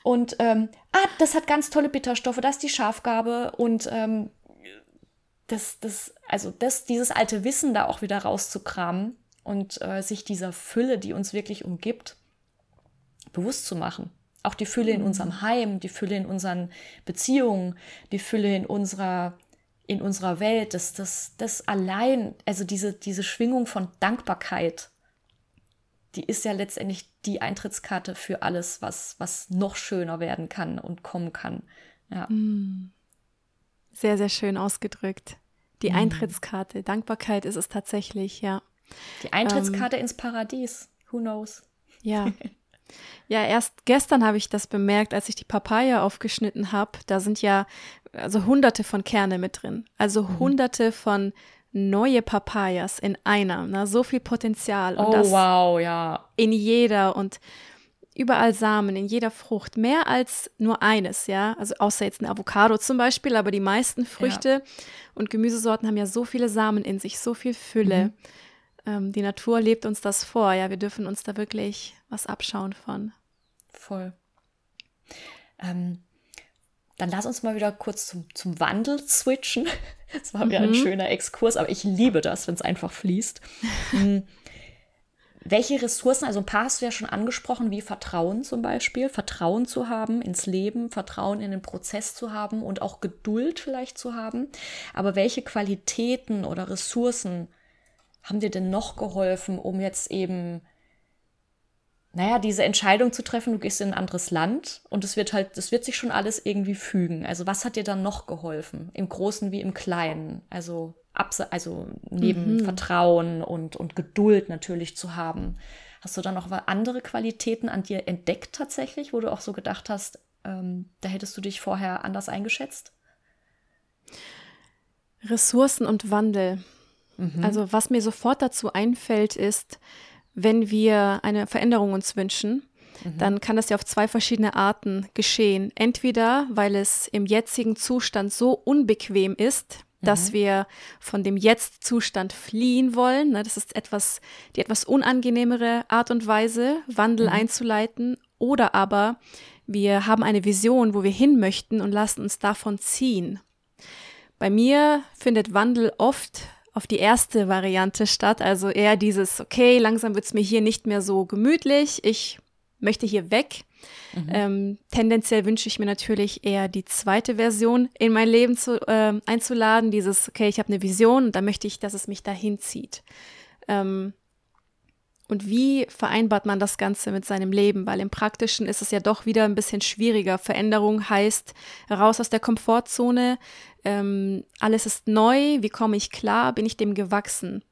Und ähm, ah, das hat ganz tolle Bitterstoffe, das ist die Schafgabe und ähm, das, das, also das, dieses alte Wissen da auch wieder rauszukramen und äh, sich dieser Fülle, die uns wirklich umgibt, bewusst zu machen. Auch die Fülle in unserem mhm. Heim, die Fülle in unseren Beziehungen, die Fülle in unserer, in unserer Welt, das, das, das allein, also diese, diese Schwingung von Dankbarkeit, die ist ja letztendlich die Eintrittskarte für alles, was, was noch schöner werden kann und kommen kann. Ja. Mm. Sehr, sehr schön ausgedrückt. Die mm. Eintrittskarte. Dankbarkeit ist es tatsächlich, ja. Die Eintrittskarte ähm, ins Paradies. Who knows? Ja. *laughs* Ja, erst gestern habe ich das bemerkt, als ich die Papaya aufgeschnitten habe. Da sind ja also hunderte von Kerne mit drin. Also mhm. hunderte von neue Papayas in einer. Na, so viel Potenzial. Und oh, wow, ja. In jeder und überall Samen, in jeder Frucht. Mehr als nur eines, ja. Also außer jetzt ein Avocado zum Beispiel, aber die meisten Früchte ja. und Gemüsesorten haben ja so viele Samen in sich, so viel Fülle. Mhm. Ähm, die Natur lebt uns das vor, ja. Wir dürfen uns da wirklich was abschauen von. Voll. Ähm, dann lass uns mal wieder kurz zum, zum Wandel switchen. Das war wieder mhm. ein schöner Exkurs, aber ich liebe das, wenn es einfach fließt. *laughs* Hm. Welche Ressourcen, also ein paar hast du ja schon angesprochen, wie Vertrauen zum Beispiel, Vertrauen zu haben ins Leben, Vertrauen in den Prozess zu haben und auch Geduld vielleicht zu haben. Aber welche Qualitäten oder Ressourcen haben dir denn noch geholfen, um jetzt eben naja, diese Entscheidung zu treffen, du gehst in ein anderes Land und es wird halt, es wird sich schon alles irgendwie fügen. Also was hat dir dann noch geholfen? Im Großen wie im Kleinen? Also, also neben mhm. Vertrauen und, und Geduld natürlich zu haben. Hast du dann noch andere Qualitäten an dir entdeckt tatsächlich, wo du auch so gedacht hast, ähm, da hättest du dich vorher anders eingeschätzt? Ressourcen und Wandel. Mhm. Also was mir sofort dazu einfällt, ist, wenn wir eine Veränderung uns wünschen, mhm. dann kann das ja auf zwei verschiedene Arten geschehen. Entweder, weil es im jetzigen Zustand so unbequem ist, dass mhm. wir von dem Jetzt-Zustand fliehen wollen. Ne? Das ist etwas, die etwas unangenehmere Art und Weise, Wandel mhm. einzuleiten. Oder aber wir haben eine Vision, wo wir hin möchten und lassen uns davon ziehen. Bei mir findet Wandel oft auf die erste Variante statt, also eher dieses, okay, langsam wird es mir hier nicht mehr so gemütlich, ich möchte hier weg. Mhm. Ähm, tendenziell wünsche ich mir natürlich eher die zweite Version in mein Leben zu, äh, einzuladen, dieses, okay, ich habe eine Vision und da möchte ich, dass es mich dahin zieht. Ähm, und wie vereinbart man das Ganze mit seinem Leben? Weil im Praktischen ist es ja doch wieder ein bisschen schwieriger. Veränderung heißt raus aus der Komfortzone. Ähm, alles ist neu. Wie komme ich klar? Bin ich dem gewachsen?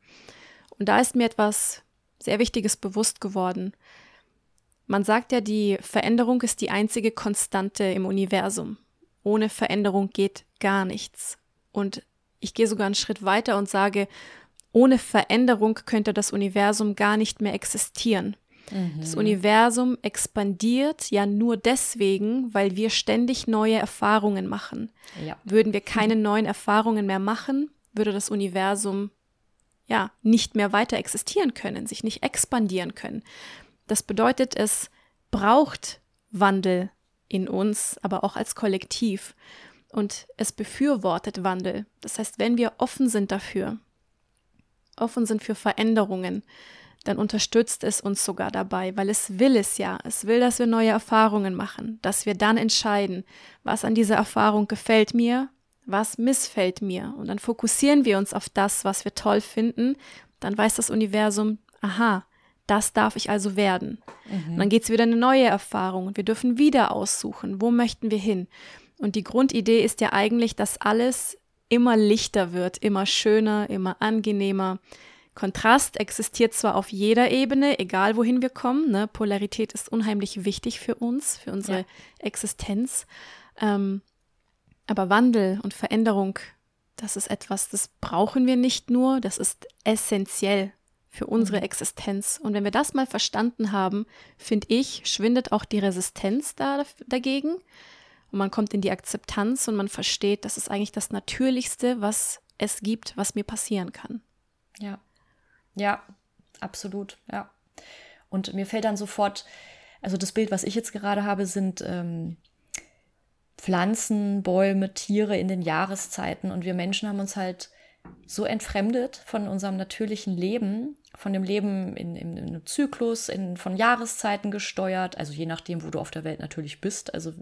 Und da ist mir etwas sehr Wichtiges bewusst geworden. Man sagt ja, die Veränderung ist die einzige Konstante im Universum. Ohne Veränderung geht gar nichts. Und ich gehe sogar einen Schritt weiter und sage, ohne Veränderung könnte das Universum gar nicht mehr existieren. Mhm. Das Universum expandiert ja nur deswegen, weil wir ständig neue Erfahrungen machen. Ja. Würden wir keine neuen Erfahrungen mehr machen, würde das Universum ja nicht mehr weiter existieren können, sich nicht expandieren können. Das bedeutet, es braucht Wandel in uns, aber auch als Kollektiv. Und es befürwortet Wandel. Das heißt, wenn wir offen sind dafür, offen sind für Veränderungen, dann unterstützt es uns sogar dabei, weil es will es ja. Es will, dass wir neue Erfahrungen machen, dass wir dann entscheiden, was an dieser Erfahrung gefällt mir, was missfällt mir. Und dann fokussieren wir uns auf das, was wir toll finden. Dann weiß das Universum, aha, das darf ich also werden. Mhm. Und dann geht es wieder eine neue Erfahrung und wir dürfen wieder aussuchen, wo möchten wir hin. Und die Grundidee ist ja eigentlich, dass alles immer lichter wird, immer schöner, immer angenehmer. Kontrast existiert zwar auf jeder Ebene, egal wohin wir kommen. Ne? Polarität ist unheimlich wichtig für uns, für unsere ja. Existenz. Ähm, aber Wandel und Veränderung, das ist etwas, das brauchen wir nicht nur, das ist essentiell für unsere mhm. Existenz. Und wenn wir das mal verstanden haben, finde ich, schwindet auch die Resistenz da, dagegen. Und man kommt in die Akzeptanz und man versteht, das ist eigentlich das Natürlichste, was es gibt, was mir passieren kann. Ja. Ja, absolut, ja. Und mir fällt dann sofort, also das Bild, was ich jetzt gerade habe, sind ähm, Pflanzen, Bäume, Tiere in den Jahreszeiten. Und wir Menschen haben uns halt so entfremdet von unserem natürlichen Leben, von dem Leben in, in, in einem Zyklus, in, von Jahreszeiten gesteuert, also je nachdem, wo du auf der Welt natürlich bist. Also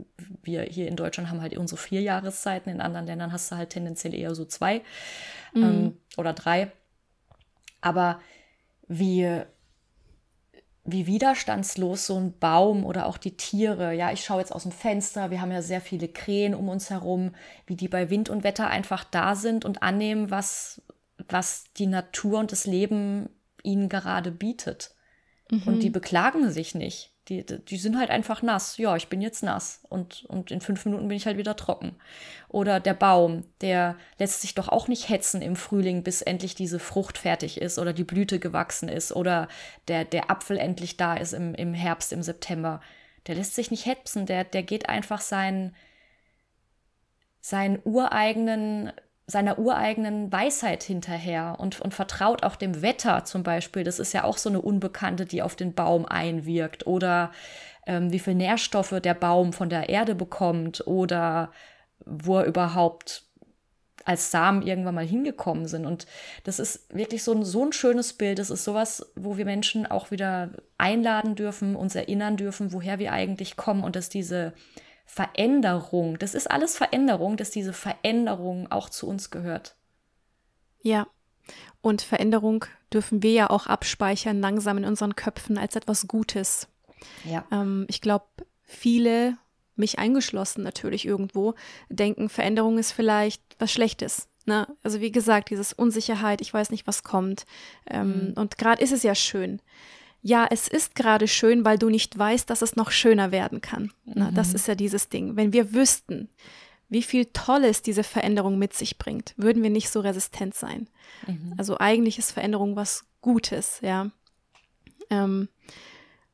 wir hier in Deutschland haben halt unsere vier Jahreszeiten, in anderen Ländern hast du halt tendenziell eher so zwei mhm. ähm, oder drei. Aber wie, wie widerstandslos so ein Baum oder auch die Tiere, ja, ich schaue jetzt aus dem Fenster, wir haben ja sehr viele Krähen um uns herum, wie die bei Wind und Wetter einfach da sind und annehmen, was, was die Natur und das Leben ihnen gerade bietet. Mhm. Und die beklagen sich nicht. Die, die sind halt einfach nass. Ja, ich bin jetzt nass und, und in fünf Minuten bin ich halt wieder trocken. Oder der Baum, der lässt sich doch auch nicht hetzen im Frühling, bis endlich diese Frucht fertig ist oder die Blüte gewachsen ist oder der, der Apfel endlich da ist im, im Herbst, im September. Der lässt sich nicht hetzen, der, der geht einfach seinen, seinen ureigenen seiner ureigenen Weisheit hinterher und, und vertraut auch dem Wetter zum Beispiel. Das ist ja auch so eine Unbekannte, die auf den Baum einwirkt. Oder ähm, wie viel Nährstoffe der Baum von der Erde bekommt oder wo er überhaupt als Samen irgendwann mal hingekommen sind. Und das ist wirklich so ein, so ein schönes Bild. Das ist sowas, wo wir Menschen auch wieder einladen dürfen, uns erinnern dürfen, woher wir eigentlich kommen und dass diese Veränderung, das ist alles Veränderung, dass diese Veränderung auch zu uns gehört. Ja, und Veränderung dürfen wir ja auch abspeichern, langsam in unseren Köpfen als etwas Gutes. Ja. Ähm, ich glaube, viele, mich eingeschlossen natürlich irgendwo, denken, Veränderung ist vielleicht was Schlechtes. Ne? Also wie gesagt, dieses Unsicherheit, ich weiß nicht, was kommt. Ähm, mhm. Und gerade ist es ja schön. Ja, es ist gerade schön, weil du nicht weißt, dass es noch schöner werden kann. Na, das mhm. ist ja dieses Ding. Wenn wir wüssten, wie viel Tolles diese Veränderung mit sich bringt, würden wir nicht so resistent sein. Mhm. Also eigentlich ist Veränderung was Gutes, ja. Ähm,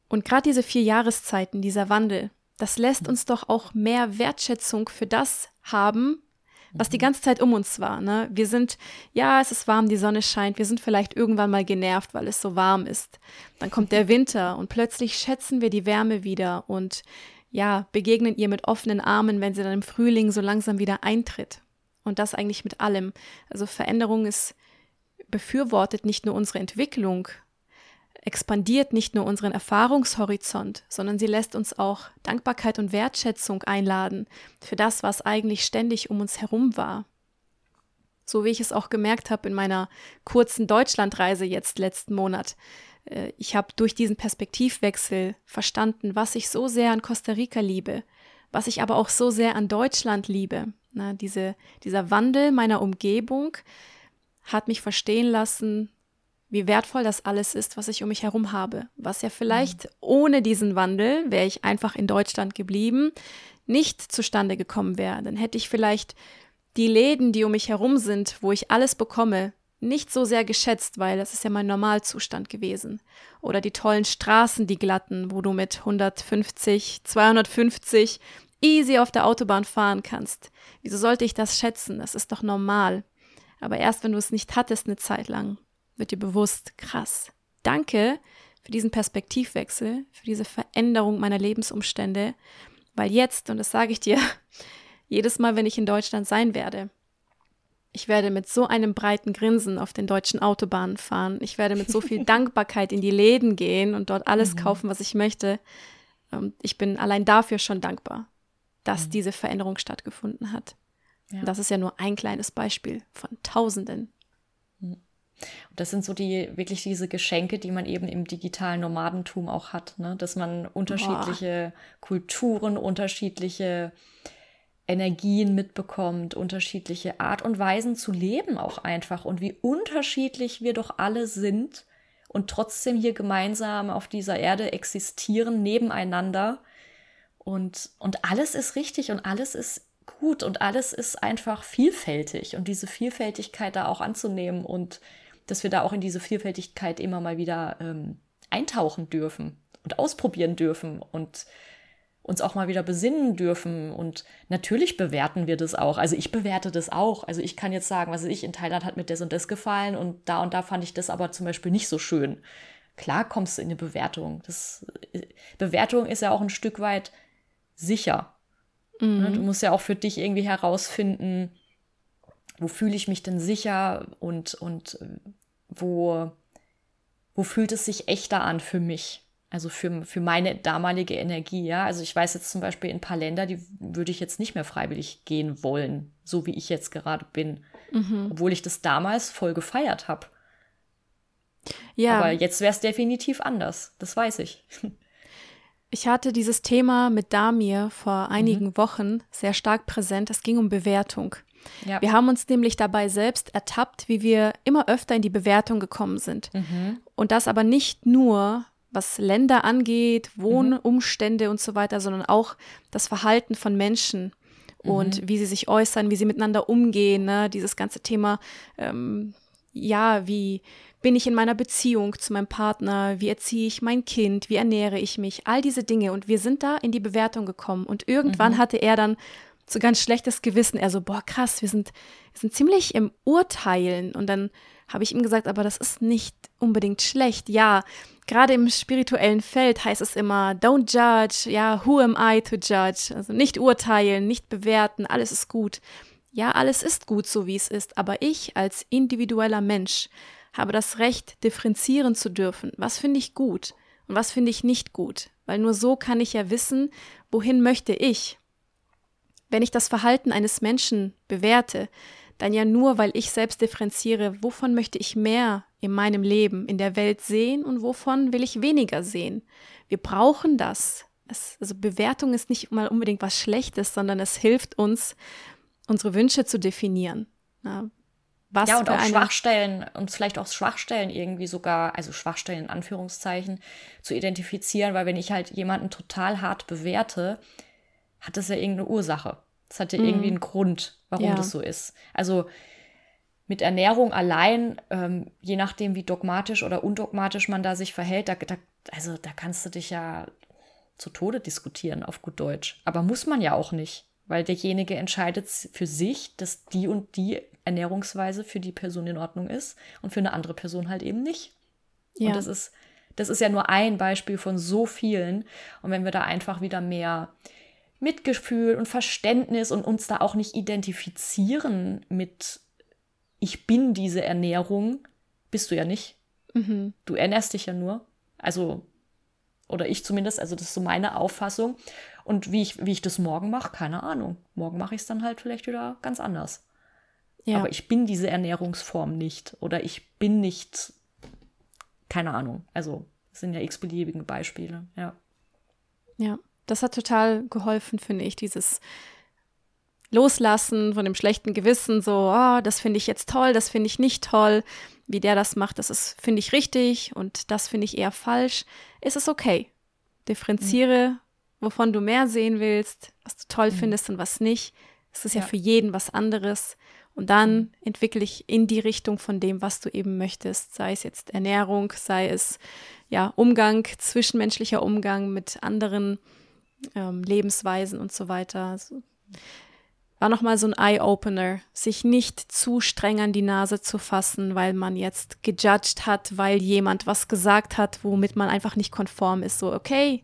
und gerade diese vier Jahreszeiten, dieser Wandel, das lässt uns doch auch mehr Wertschätzung für das haben, was die mhm. ganze Zeit um uns war. Ne? Wir sind, ja, es ist warm, die Sonne scheint, wir sind vielleicht irgendwann mal genervt, weil es so warm ist. Dann kommt der Winter und plötzlich schätzen wir die Wärme wieder und ja, begegnen ihr mit offenen Armen, wenn sie dann im Frühling so langsam wieder eintritt. Und das eigentlich mit allem. Also Veränderung ist befürwortet nicht nur unsere Entwicklung, expandiert nicht nur unseren Erfahrungshorizont, sondern sie lässt uns auch Dankbarkeit und Wertschätzung einladen für das, was eigentlich ständig um uns herum war. So wie ich es auch gemerkt habe in meiner kurzen Deutschlandreise jetzt letzten Monat. Äh, ich habe durch diesen Perspektivwechsel verstanden, was ich so sehr an Costa Rica liebe, was ich aber auch so sehr an Deutschland liebe. Na, diese, dieser Wandel meiner Umgebung hat mich verstehen lassen, wie wertvoll das alles ist, was ich um mich herum habe. Was ja vielleicht mhm. ohne diesen Wandel, wäre ich einfach in Deutschland geblieben, nicht zustande gekommen wäre. Dann hätte ich vielleicht die Läden, die um mich herum sind, wo ich alles bekomme, nicht so sehr geschätzt, weil das ist ja mein Normalzustand gewesen. Oder die tollen Straßen, die glatten, wo du mit 150, 250 easy auf der Autobahn fahren kannst. Wieso sollte ich das schätzen? Das ist doch normal. Aber erst wenn du es nicht hattest eine Zeit lang, wird dir bewusst, krass. Danke für diesen Perspektivwechsel, für diese Veränderung meiner Lebensumstände, weil jetzt, und das sage ich dir, *laughs* jedes Mal, wenn ich in Deutschland sein werde, ich werde mit so einem breiten Grinsen auf den deutschen Autobahnen fahren. Ich werde mit so viel *laughs* Dankbarkeit in die Läden gehen und dort alles mhm. kaufen, was ich möchte. Ähm, ich bin allein dafür schon dankbar, dass mhm. diese Veränderung stattgefunden hat. Ja. Das ist ja nur ein kleines Beispiel von Tausenden. Und das sind so die, wirklich diese Geschenke, die man eben im digitalen Nomadentum auch hat, ne? dass man unterschiedliche Boah. Kulturen, unterschiedliche Energien mitbekommt, unterschiedliche Art und Weisen zu leben auch einfach und wie unterschiedlich wir doch alle sind und trotzdem hier gemeinsam auf dieser Erde existieren, nebeneinander. Und, und alles ist richtig und alles ist gut und alles ist einfach vielfältig und diese Vielfältigkeit da auch anzunehmen und dass wir da auch in diese Vielfältigkeit immer mal wieder ähm, eintauchen dürfen und ausprobieren dürfen und uns auch mal wieder besinnen dürfen. Und natürlich bewerten wir das auch. Also ich bewerte das auch. Also ich kann jetzt sagen, was ich in Thailand hat mir das und das gefallen und da und da fand ich das aber zum Beispiel nicht so schön. Klar kommst du in eine Bewertung. Das, äh, Bewertung ist ja auch ein Stück weit sicher. Mhm. Du musst ja auch für dich irgendwie herausfinden, wo fühle ich mich denn sicher und, und äh, wo, wo fühlt es sich echter an für mich? Also für, für meine damalige Energie, ja. Also ich weiß jetzt zum Beispiel in ein paar Länder, die würde ich jetzt nicht mehr freiwillig gehen wollen, so wie ich jetzt gerade bin. Mhm. Obwohl ich das damals voll gefeiert habe. Ja. Aber jetzt wäre es definitiv anders, das weiß ich. *laughs* Ich hatte dieses Thema mit Damir vor einigen mhm. Wochen sehr stark präsent. Es ging um Bewertung. Ja. Wir haben uns nämlich dabei selbst ertappt, wie wir immer öfter in die Bewertung gekommen sind. Mhm. Und das aber nicht nur, was Länder angeht, Wohnumstände mhm. und so weiter, sondern auch das Verhalten von Menschen und mhm. wie sie sich äußern, wie sie miteinander umgehen. Ne? Dieses ganze Thema, ähm, ja, wie bin ich in meiner Beziehung zu meinem Partner, wie erziehe ich mein Kind, wie ernähre ich mich, all diese Dinge. Und wir sind da in die Bewertung gekommen. Und irgendwann mhm. hatte er dann so ganz schlechtes Gewissen. Er so, boah, krass, wir sind, wir sind ziemlich im Urteilen. Und dann habe ich ihm gesagt, aber das ist nicht unbedingt schlecht. Ja, gerade im spirituellen Feld heißt es immer, don't judge, ja, who am I to judge? Also nicht urteilen, nicht bewerten, alles ist gut. Ja, alles ist gut, so wie es ist, aber ich als individueller Mensch habe das Recht, differenzieren zu dürfen. Was finde ich gut und was finde ich nicht gut? Weil nur so kann ich ja wissen, wohin möchte ich. Wenn ich das Verhalten eines Menschen bewerte, dann ja nur, weil ich selbst differenziere, wovon möchte ich mehr in meinem Leben, in der Welt sehen und wovon will ich weniger sehen. Wir brauchen das. Es, also Bewertung ist nicht mal unbedingt was Schlechtes, sondern es hilft uns, unsere Wünsche zu definieren. Ja, was ja, und auch eine Schwachstellen und vielleicht auch Schwachstellen irgendwie sogar, also Schwachstellen in Anführungszeichen, zu identifizieren, weil wenn ich halt jemanden total hart bewerte, hat das ja irgendeine Ursache. Das hat ja irgendwie einen Grund, warum Ja. das so ist. Also mit Ernährung allein, ähm, je nachdem, wie dogmatisch oder undogmatisch man da sich verhält, da, da, also da kannst du dich ja zu Tode diskutieren, auf gut Deutsch. Aber muss man ja auch nicht, weil derjenige entscheidet für sich, dass die und die Ernährungsweise für die Person in Ordnung ist und für eine andere Person halt eben nicht. ja. Und das ist, das ist ja nur ein Beispiel von so vielen. Und wenn wir da einfach wieder mehr Mitgefühl und Verständnis und uns da auch nicht identifizieren mit, ich bin diese Ernährung, bist du ja nicht. Mhm. Du ernährst dich ja nur. Also, oder ich zumindest, also das ist so meine Auffassung. Und wie ich, wie ich das morgen mache, keine Ahnung. Morgen mache ich es dann halt vielleicht wieder ganz anders. ja. Aber ich bin diese Ernährungsform nicht. Oder ich bin nicht, keine Ahnung. Also, das sind ja x-beliebige Beispiele, ja. Ja, das hat total geholfen, finde ich, dieses Loslassen von dem schlechten Gewissen, so, ah, das finde ich jetzt toll, das finde ich nicht toll, wie der das macht, das ist, finde ich richtig und das finde ich eher falsch. Es ist okay. Differenziere, wovon du mehr sehen willst, was du toll findest und was nicht. Es ist ja. Ja. für jeden was anderes. Und dann entwickle ich in die Richtung von dem, was du eben möchtest, sei es jetzt Ernährung, sei es ja Umgang, zwischenmenschlicher Umgang mit anderen ähm, Lebensweisen und so weiter. Also, war nochmal so ein Eye-Opener, sich nicht zu streng an die Nase zu fassen, weil man jetzt gejudged hat, weil jemand was gesagt hat, womit man einfach nicht konform ist. So, okay,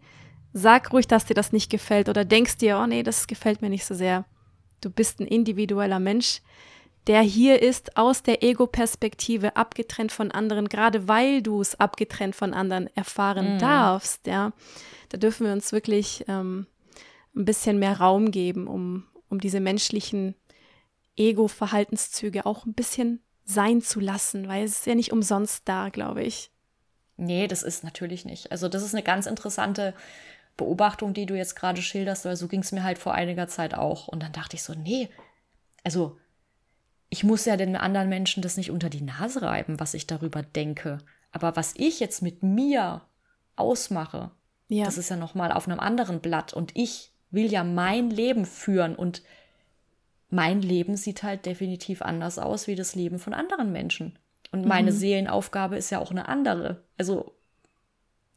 sag ruhig, dass dir das nicht gefällt oder denkst dir, oh nee, das gefällt mir nicht so sehr. Du bist ein individueller Mensch, der hier ist aus der Ego-Perspektive abgetrennt von anderen, gerade weil du es abgetrennt von anderen erfahren Mhm. darfst, ja. Da dürfen wir uns wirklich ähm, ein bisschen mehr Raum geben, um, um diese menschlichen Ego-Verhaltenszüge auch ein bisschen sein zu lassen, weil es ist ja nicht umsonst da, glaube ich. Nee, das ist natürlich nicht. Also, das ist eine ganz interessante Beobachtung, die du jetzt gerade schilderst, weil so ging es mir halt vor einiger Zeit auch. Und dann dachte ich so, nee, also ich muss ja den anderen Menschen das nicht unter die Nase reiben, was ich darüber denke. Aber was ich jetzt mit mir ausmache, Ja, das ist ja noch mal auf einem anderen Blatt. Und ich will ja mein Leben führen und mein Leben sieht halt definitiv anders aus wie das Leben von anderen Menschen. Und meine Seelenaufgabe ist ja auch eine andere. Also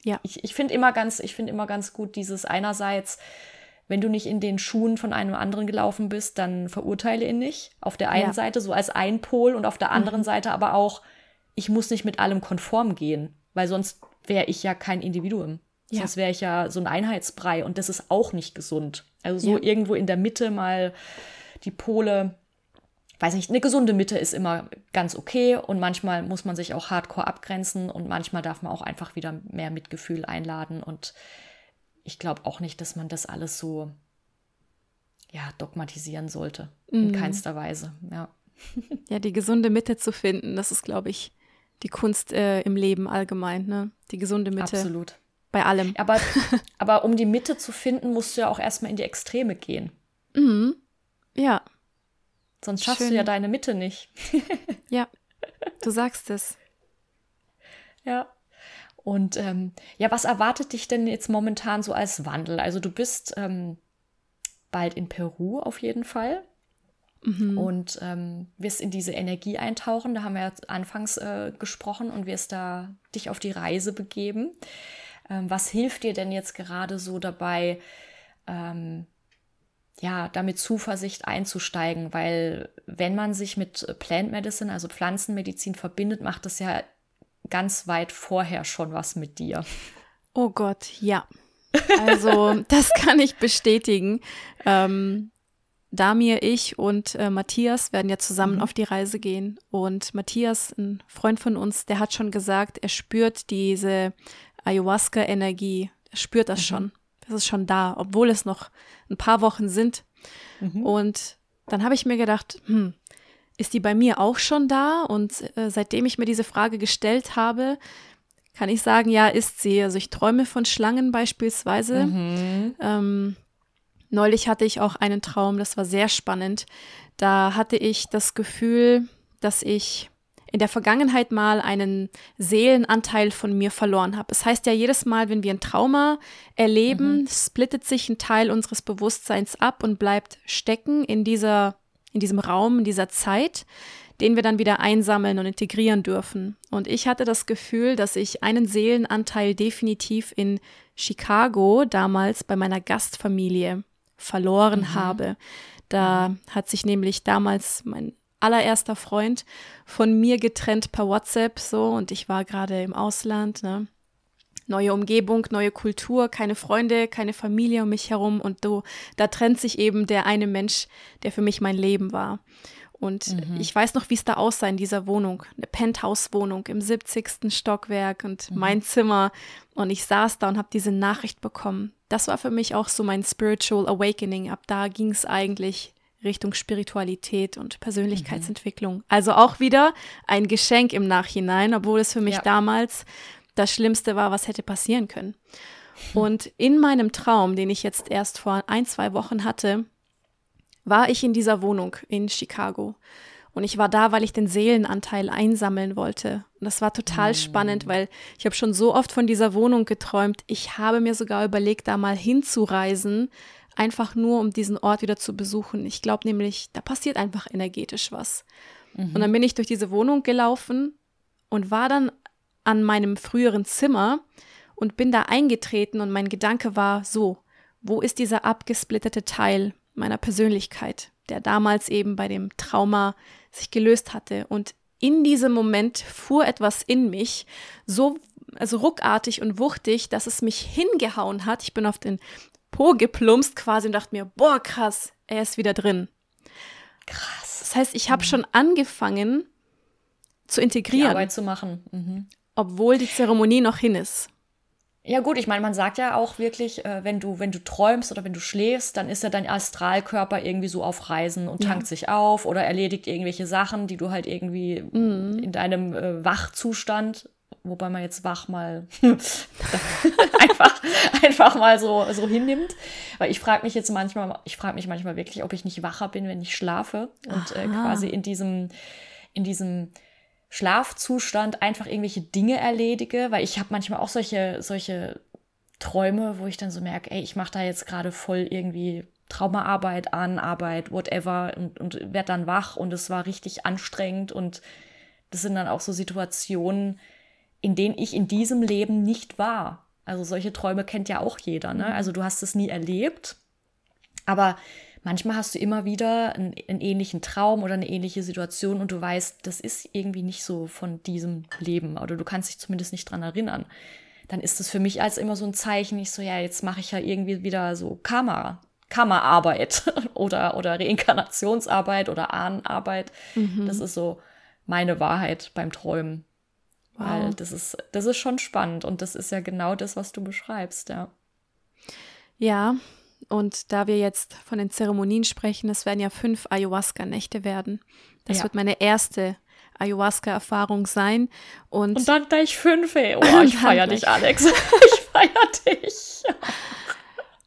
ja, ich, ich finde immer ganz, ich finde immer ganz gut dieses einerseits, wenn du nicht in den Schuhen von einem anderen gelaufen bist, dann verurteile ihn nicht. Auf der einen Ja. Seite so als ein Pol und auf der anderen Seite aber auch, ich muss nicht mit allem konform gehen, weil sonst wäre ich ja kein Individuum. Ja. Sonst wäre ich ja so ein Einheitsbrei und das ist auch nicht gesund. Also so Ja. irgendwo in der Mitte mal die Pole, weiß nicht, eine gesunde Mitte ist immer ganz okay und manchmal muss man sich auch hardcore abgrenzen und manchmal darf man auch einfach wieder mehr Mitgefühl einladen und ich glaube auch nicht, dass man das alles so ja, dogmatisieren sollte. In keinster Weise, ja. *laughs* ja, die gesunde Mitte zu finden, das ist, glaube ich, die Kunst äh, im Leben allgemein, ne? Die gesunde Mitte Absolut. bei allem. Aber, *laughs* aber um die Mitte zu finden, musst du ja auch erstmal in die Extreme gehen. Mhm. Ja, Sonst schaffst Schön. du ja deine Mitte nicht. *laughs* ja, du sagst es. Ja. Und ähm, ja, was erwartet dich denn jetzt momentan so als Wandel? Also du bist ähm, bald in Peru auf jeden Fall und ähm, wirst in diese Energie eintauchen. Da haben wir ja anfangs äh, gesprochen und wirst da dich auf die Reise begeben. Ähm, was hilft dir denn jetzt gerade so dabei, ähm, ja, damit Zuversicht einzusteigen? Weil wenn man sich mit Plant Medicine, also Pflanzenmedizin verbindet, macht das ja ganz weit vorher schon was mit dir. Oh Gott, ja. Also, *laughs* das kann ich bestätigen. Ähm, Damir, ich und äh, Matthias werden ja zusammen auf die Reise gehen. Und Matthias, ein Freund von uns, der hat schon gesagt, er spürt diese Ayahuasca-Energie. Er spürt das schon. Das ist schon da, obwohl es noch ein paar Wochen sind. Und dann habe ich mir gedacht, hm, ist die bei mir auch schon da? Und äh, seitdem ich mir diese Frage gestellt habe, kann ich sagen, ja, ist sie. Also ich träume von Schlangen beispielsweise. Ähm, neulich hatte ich auch einen Traum, das war sehr spannend. Da hatte ich das Gefühl, dass ich in der Vergangenheit mal einen Seelenanteil von mir verloren habe. Es das heißt ja jedes Mal, wenn wir ein Trauma erleben, mhm. splittet sich ein Teil unseres Bewusstseins ab und bleibt stecken in dieser, in diesem Raum, in dieser Zeit, den wir dann wieder einsammeln und integrieren dürfen. Und ich hatte das Gefühl, dass ich einen Seelenanteil definitiv in Chicago damals bei meiner Gastfamilie verloren mhm. habe. Da hat sich nämlich damals mein allererster Freund von mir getrennt per WhatsApp so und ich war gerade im Ausland, ne? Neue Umgebung, neue Kultur, keine Freunde, keine Familie um mich herum und du, da trennt sich eben der eine Mensch, der für mich mein Leben war. Und mhm. ich weiß noch, wie es da aussah in dieser Wohnung. Eine Penthouse-Wohnung im 70. Stockwerk und mhm. mein Zimmer. Und ich saß da und habe diese Nachricht bekommen. Das war für mich auch so mein Spiritual Awakening. Ab da ging es eigentlich Richtung Spiritualität und Persönlichkeitsentwicklung. Mhm. Also auch wieder ein Geschenk im Nachhinein, obwohl es für mich ja. damals das Schlimmste war, was hätte passieren können. Und in meinem Traum, den ich jetzt erst vor ein, zwei Wochen hatte, war ich in dieser Wohnung in Chicago. Und ich war da, weil ich den Seelenanteil einsammeln wollte. Und das war total mhm. spannend, weil ich habe schon so oft von dieser Wohnung geträumt. Ich habe mir sogar überlegt, da mal hinzureisen, einfach nur um diesen Ort wieder zu besuchen. Ich glaube nämlich, da passiert einfach energetisch was. Mhm. Und dann bin ich durch diese Wohnung gelaufen und war dann an meinem früheren Zimmer und bin da eingetreten und mein Gedanke war so, wo ist dieser abgesplittete Teil meiner Persönlichkeit, der damals eben bei dem Trauma sich gelöst hatte. Und in diesem Moment fuhr etwas in mich, so also ruckartig und wuchtig, dass es mich hingehauen hat. Ich bin auf den Po geplumpst quasi und dachte mir, boah, krass, er ist wieder drin. Krass. Das heißt, ich habe mhm. schon angefangen zu integrieren. Die Arbeit zu machen. Mhm. Obwohl die Zeremonie noch hin ist. Ja gut, ich meine, man sagt ja auch wirklich, äh, wenn du wenn du träumst oder wenn du schläfst, dann ist ja dein Astralkörper irgendwie so auf Reisen und tankt ja. sich auf oder erledigt irgendwelche Sachen, die du halt irgendwie mhm. in deinem äh, Wachzustand, wobei man jetzt wach mal *laughs* einfach einfach mal so so hinnimmt, weil ich frage mich jetzt manchmal, ich frage mich manchmal wirklich, ob ich nicht wacher bin, wenn ich schlafe und äh, quasi in diesem in diesem Schlafzustand einfach irgendwelche Dinge erledige, weil ich habe manchmal auch solche, solche Träume, wo ich dann so merke, ey, ich mache da jetzt gerade voll irgendwie Traumaarbeit, Ahnenarbeit, whatever und, und werde dann wach und es war richtig anstrengend und das sind dann auch so Situationen, in denen ich in diesem Leben nicht war. Also solche Träume kennt ja auch jeder, ne? Mhm. Also du hast es nie erlebt, aber manchmal hast du immer wieder einen, einen, ähnlichen Traum oder eine ähnliche Situation und du weißt, das ist irgendwie nicht so von diesem Leben oder du kannst dich zumindest nicht dran erinnern. Dann ist das für mich als immer so ein Zeichen, ich so, ja, jetzt mache ich ja irgendwie wieder so Karma, Karma-Arbeit *laughs* oder, oder Reinkarnationsarbeit oder Ahnenarbeit. Mhm. Das ist so meine Wahrheit beim Träumen. Wow. Weil das ist, das ist schon spannend und das ist ja genau das, was du beschreibst, ja. Ja, und da wir jetzt von den Zeremonien sprechen, es werden ja fünf Ayahuasca-Nächte werden. Das ja. wird meine erste Ayahuasca-Erfahrung sein. Und, und dann gleich fünf, ey. *laughs* Oh, ich feier dich, Alex. *laughs* Ich feier dich.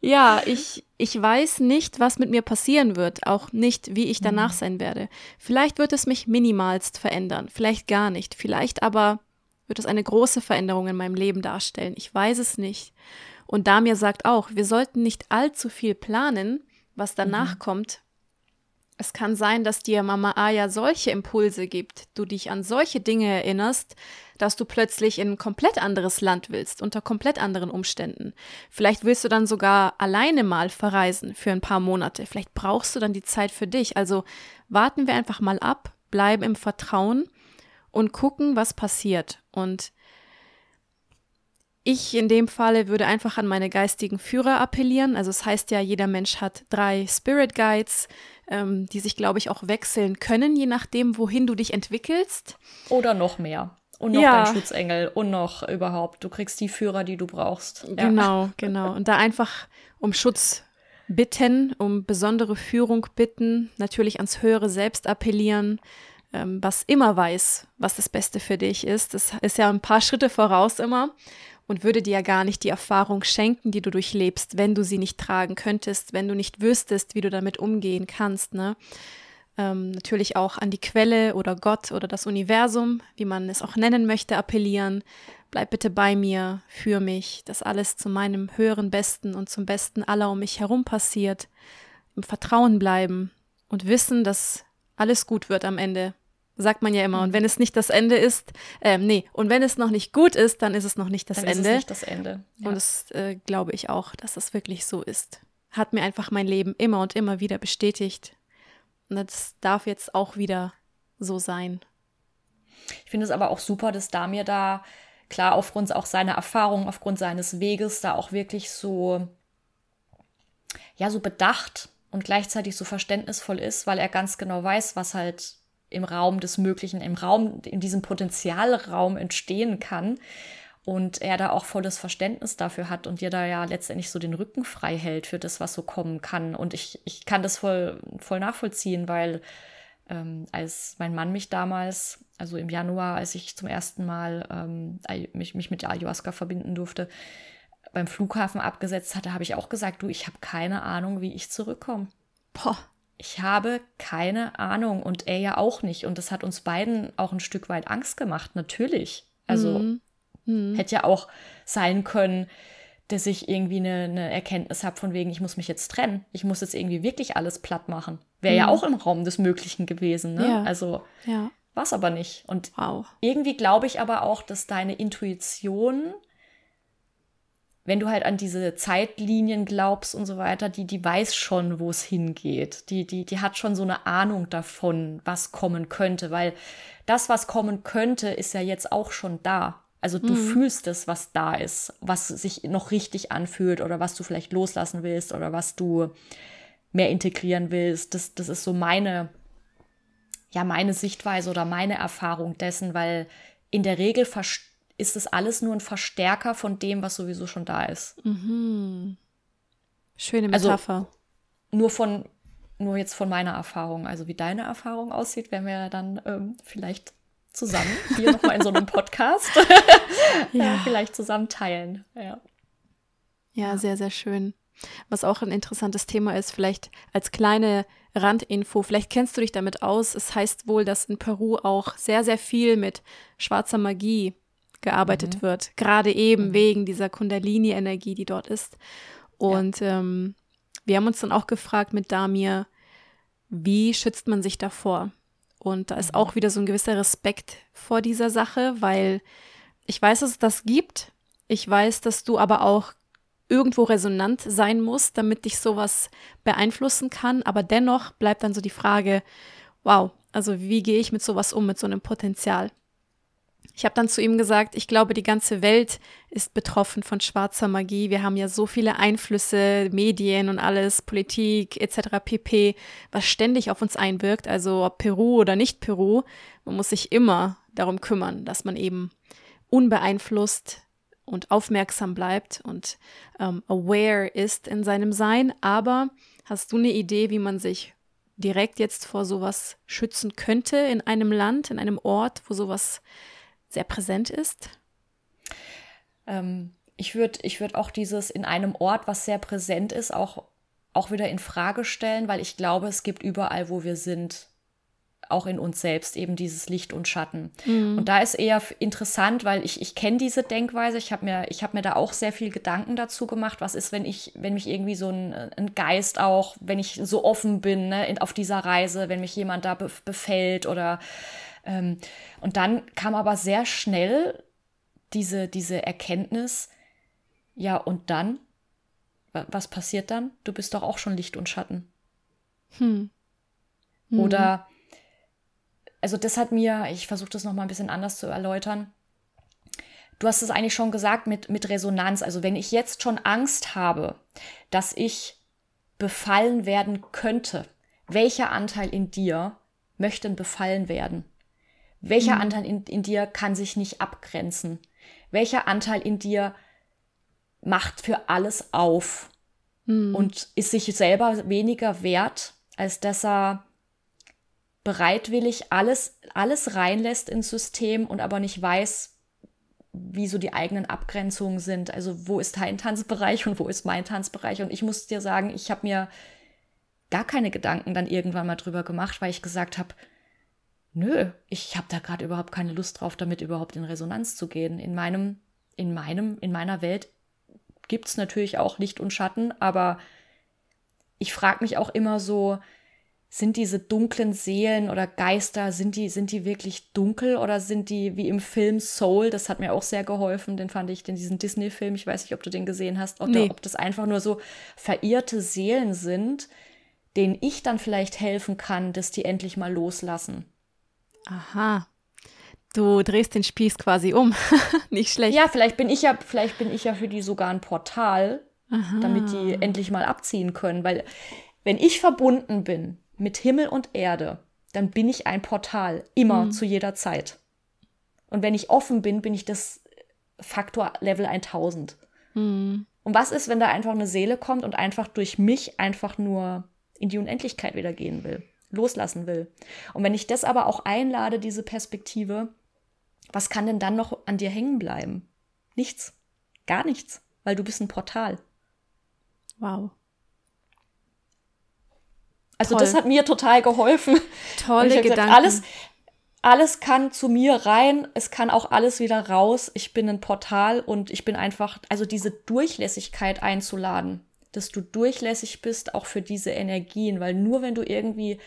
Ja, ich, ich weiß nicht, was mit mir passieren wird, auch nicht, wie ich danach mhm. sein werde. Vielleicht wird es mich minimalst verändern, vielleicht gar nicht, vielleicht aber wird es eine große Veränderung in meinem Leben darstellen. Ich weiß es nicht. Und Damir sagt auch, wir sollten nicht allzu viel planen, was danach mhm. kommt. Es kann sein, dass dir Mama Aya solche Impulse gibt, du dich an solche Dinge erinnerst, dass du plötzlich in ein komplett anderes Land willst, unter komplett anderen Umständen. Vielleicht willst du dann sogar alleine mal verreisen für ein paar Monate. Vielleicht brauchst du dann die Zeit für dich. Also warten wir einfach mal ab, bleiben im Vertrauen und gucken, was passiert. Und ich in dem Falle würde einfach an meine geistigen Führer appellieren. Also es das heißt ja, jeder Mensch hat drei Spirit Guides, ähm, die sich, glaube ich, auch wechseln können, je nachdem, wohin du dich entwickelst. Oder noch mehr. Und noch ja. dein Schutzengel und noch überhaupt. Du kriegst die Führer, die du brauchst. Ja. Genau, genau. Und da einfach um Schutz bitten, um besondere Führung bitten, natürlich ans höhere Selbst appellieren, ähm, was immer weiß, was das Beste für dich ist. Das ist ja ein paar Schritte voraus immer und würde dir ja gar nicht die Erfahrung schenken, die du durchlebst, wenn du sie nicht tragen könntest, wenn du nicht wüsstest, wie du damit umgehen kannst. Ne? ähm, natürlich auch an die Quelle oder Gott oder das Universum, wie man es auch nennen möchte, appellieren. Bleib bitte bei mir, für mich, dass alles zu meinem höheren Besten und zum Besten aller um mich herum passiert. Im Vertrauen bleiben und wissen, dass alles gut wird am Ende. Sagt man ja immer. Und mhm. wenn es nicht das Ende ist, äh, nee, und wenn es noch nicht gut ist, dann ist es noch nicht das dann Ende. Ist es nicht das Ende. Ja. Und das äh, glaube ich auch, dass das wirklich so ist. Hat mir einfach mein Leben immer und immer wieder bestätigt. Und das darf jetzt auch wieder so sein. Ich finde es aber auch super, dass Damir da, klar, aufgrund auch seiner Erfahrung, aufgrund seines Weges, da auch wirklich so, ja, so bedacht und gleichzeitig so verständnisvoll ist, weil er ganz genau weiß, was halt im Raum des Möglichen, im Raum, in diesem Potenzialraum entstehen kann. Und er da auch volles Verständnis dafür hat und dir da ja letztendlich so den Rücken frei hält für das, was so kommen kann. Und ich, ich kann das voll, voll nachvollziehen, weil ähm, als mein Mann mich damals, also im Januar, als ich zum ersten Mal ähm, mich, mich mit Ayahuasca verbinden durfte, beim Flughafen abgesetzt hatte, habe ich auch gesagt, du, ich habe keine Ahnung, wie ich zurückkomme. Boah. Ich habe keine Ahnung und er ja auch nicht. Und das hat uns beiden auch ein Stück weit Angst gemacht, natürlich. Also mhm. Mhm. Hätte ja auch sein können, dass ich irgendwie eine, eine Erkenntnis habe von wegen, ich muss mich jetzt trennen. Ich muss jetzt irgendwie wirklich alles platt machen. Wäre mhm. ja auch im Raum des Möglichen gewesen. Ne? Ja. Also ja. war es aber nicht. Und wow. irgendwie glaube ich aber auch, dass deine Intuition, wenn du halt an diese Zeitlinien glaubst und so weiter, die, die weiß schon, wo es hingeht. Die, die, die hat schon so eine Ahnung davon, was kommen könnte, weil das, was kommen könnte, ist ja jetzt auch schon da. Also du mhm. fühlst es, was da ist, was sich noch richtig anfühlt oder was du vielleicht loslassen willst oder was du mehr integrieren willst. Das, das ist so meine, ja, meine Sichtweise oder meine Erfahrung dessen, weil in der Regel ist es alles nur ein Verstärker von dem, was sowieso schon da ist. Mhm. Schöne also Metapher. Also, nur von, nur jetzt von meiner Erfahrung, also wie deine Erfahrung aussieht, werden wir dann ähm, vielleicht zusammen, *laughs* hier nochmal in so einem Podcast, *laughs* ja. vielleicht zusammen teilen. Ja. ja, sehr, sehr schön. Was auch ein interessantes Thema ist, vielleicht als kleine Randinfo, vielleicht kennst du dich damit aus. Es heißt wohl, dass in Peru auch sehr, sehr viel mit schwarzer Magie gearbeitet mhm. wird, gerade eben mhm. wegen dieser Kundalini-Energie, die dort ist. Und ja. ähm, wir haben uns dann auch gefragt mit Damir, wie schützt man sich davor? Und da ist auch wieder so ein gewisser Respekt vor dieser Sache, weil ich weiß, dass es das gibt. Ich weiß, dass du aber auch irgendwo resonant sein musst, damit dich sowas beeinflussen kann. Aber dennoch bleibt dann so die Frage, wow, also wie gehe ich mit sowas um, mit so einem Potenzial? Ich habe dann zu ihm gesagt, ich glaube, die ganze Welt ist betroffen von schwarzer Magie. Wir haben ja so viele Einflüsse, Medien und alles, Politik etc. pp, was ständig auf uns einwirkt. Also ob Peru oder nicht Peru, man muss sich immer darum kümmern, dass man eben unbeeinflusst und aufmerksam bleibt und ähm, aware ist in seinem Sein. Aber hast du eine Idee, wie man sich direkt jetzt vor sowas schützen könnte in einem Land, in einem Ort, wo sowas sehr präsent ist? Ähm, ich würde ich würd auch dieses in einem Ort, was sehr präsent ist, auch, auch wieder in Frage stellen, weil ich glaube, es gibt überall, wo wir sind, auch in uns selbst eben dieses Licht und Schatten. Mhm. Und da ist eher interessant, weil ich, ich kenne diese Denkweise, ich habe mir, hab mir da auch sehr viel Gedanken dazu gemacht, was ist, wenn ich, wenn mich irgendwie so ein, ein Geist auch, wenn ich so offen bin ne, in, auf dieser Reise, wenn mich jemand da befällt oder und dann kam aber sehr schnell diese, diese Erkenntnis, ja, und dann? Was passiert dann? Du bist doch auch schon Licht und Schatten. Hm. Mhm. Oder, also das hat mir, ich versuche das nochmal ein bisschen anders zu erläutern. Du hast es eigentlich schon gesagt mit, mit Resonanz. Also wenn ich jetzt schon Angst habe, dass ich befallen werden könnte, welcher Anteil in dir möchte befallen werden? Welcher mhm. Anteil in, in dir kann sich nicht abgrenzen? Welcher Anteil in dir macht für alles auf mhm. und ist sich selber weniger wert, als dass er bereitwillig alles, alles reinlässt ins System und aber nicht weiß, wie so die eigenen Abgrenzungen sind. Also wo ist dein Tanzbereich und wo ist mein Tanzbereich? Und ich muss dir sagen, ich habe mir gar keine Gedanken dann irgendwann mal drüber gemacht, weil ich gesagt habe, nö, ich habe da gerade überhaupt keine Lust drauf, damit überhaupt in Resonanz zu gehen. In meinem, in meinem, in meiner Welt gibt es natürlich auch Licht und Schatten, aber ich frage mich auch immer so, sind diese dunklen Seelen oder Geister, sind die, sind die wirklich dunkel oder sind die wie im Film Soul? Das hat mir auch sehr geholfen, den fand ich, den, diesen Disney-Film, ich weiß nicht, ob du den gesehen hast, oder nee. ob das einfach nur so verirrte Seelen sind, denen ich dann vielleicht helfen kann, dass die endlich mal loslassen. Aha. Du drehst den Spieß quasi um. *laughs* Nicht schlecht. Ja, vielleicht bin ich ja, vielleicht bin ich ja für die sogar ein Portal, Aha. damit die endlich mal abziehen können. Weil wenn ich verbunden bin mit Himmel und Erde, dann bin ich ein Portal, immer mhm. zu jeder Zeit. Und wenn ich offen bin, bin ich das Faktor Level 1000. Mhm. Und was ist, wenn da einfach eine Seele kommt und einfach durch mich einfach nur in die Unendlichkeit wieder gehen will? Loslassen will. Und wenn ich das aber auch einlade, diese Perspektive, was kann denn dann noch an dir hängen bleiben? Nichts. Gar nichts, weil du bist ein Portal. Wow. Also Toll. das hat mir total geholfen. Tolle *laughs* Gedanken. Gesagt, alles, alles kann zu mir rein, es kann auch alles wieder raus. Ich bin ein Portal und ich bin einfach, also diese Durchlässigkeit einzuladen, dass du durchlässig bist, auch für diese Energien, weil nur wenn du irgendwie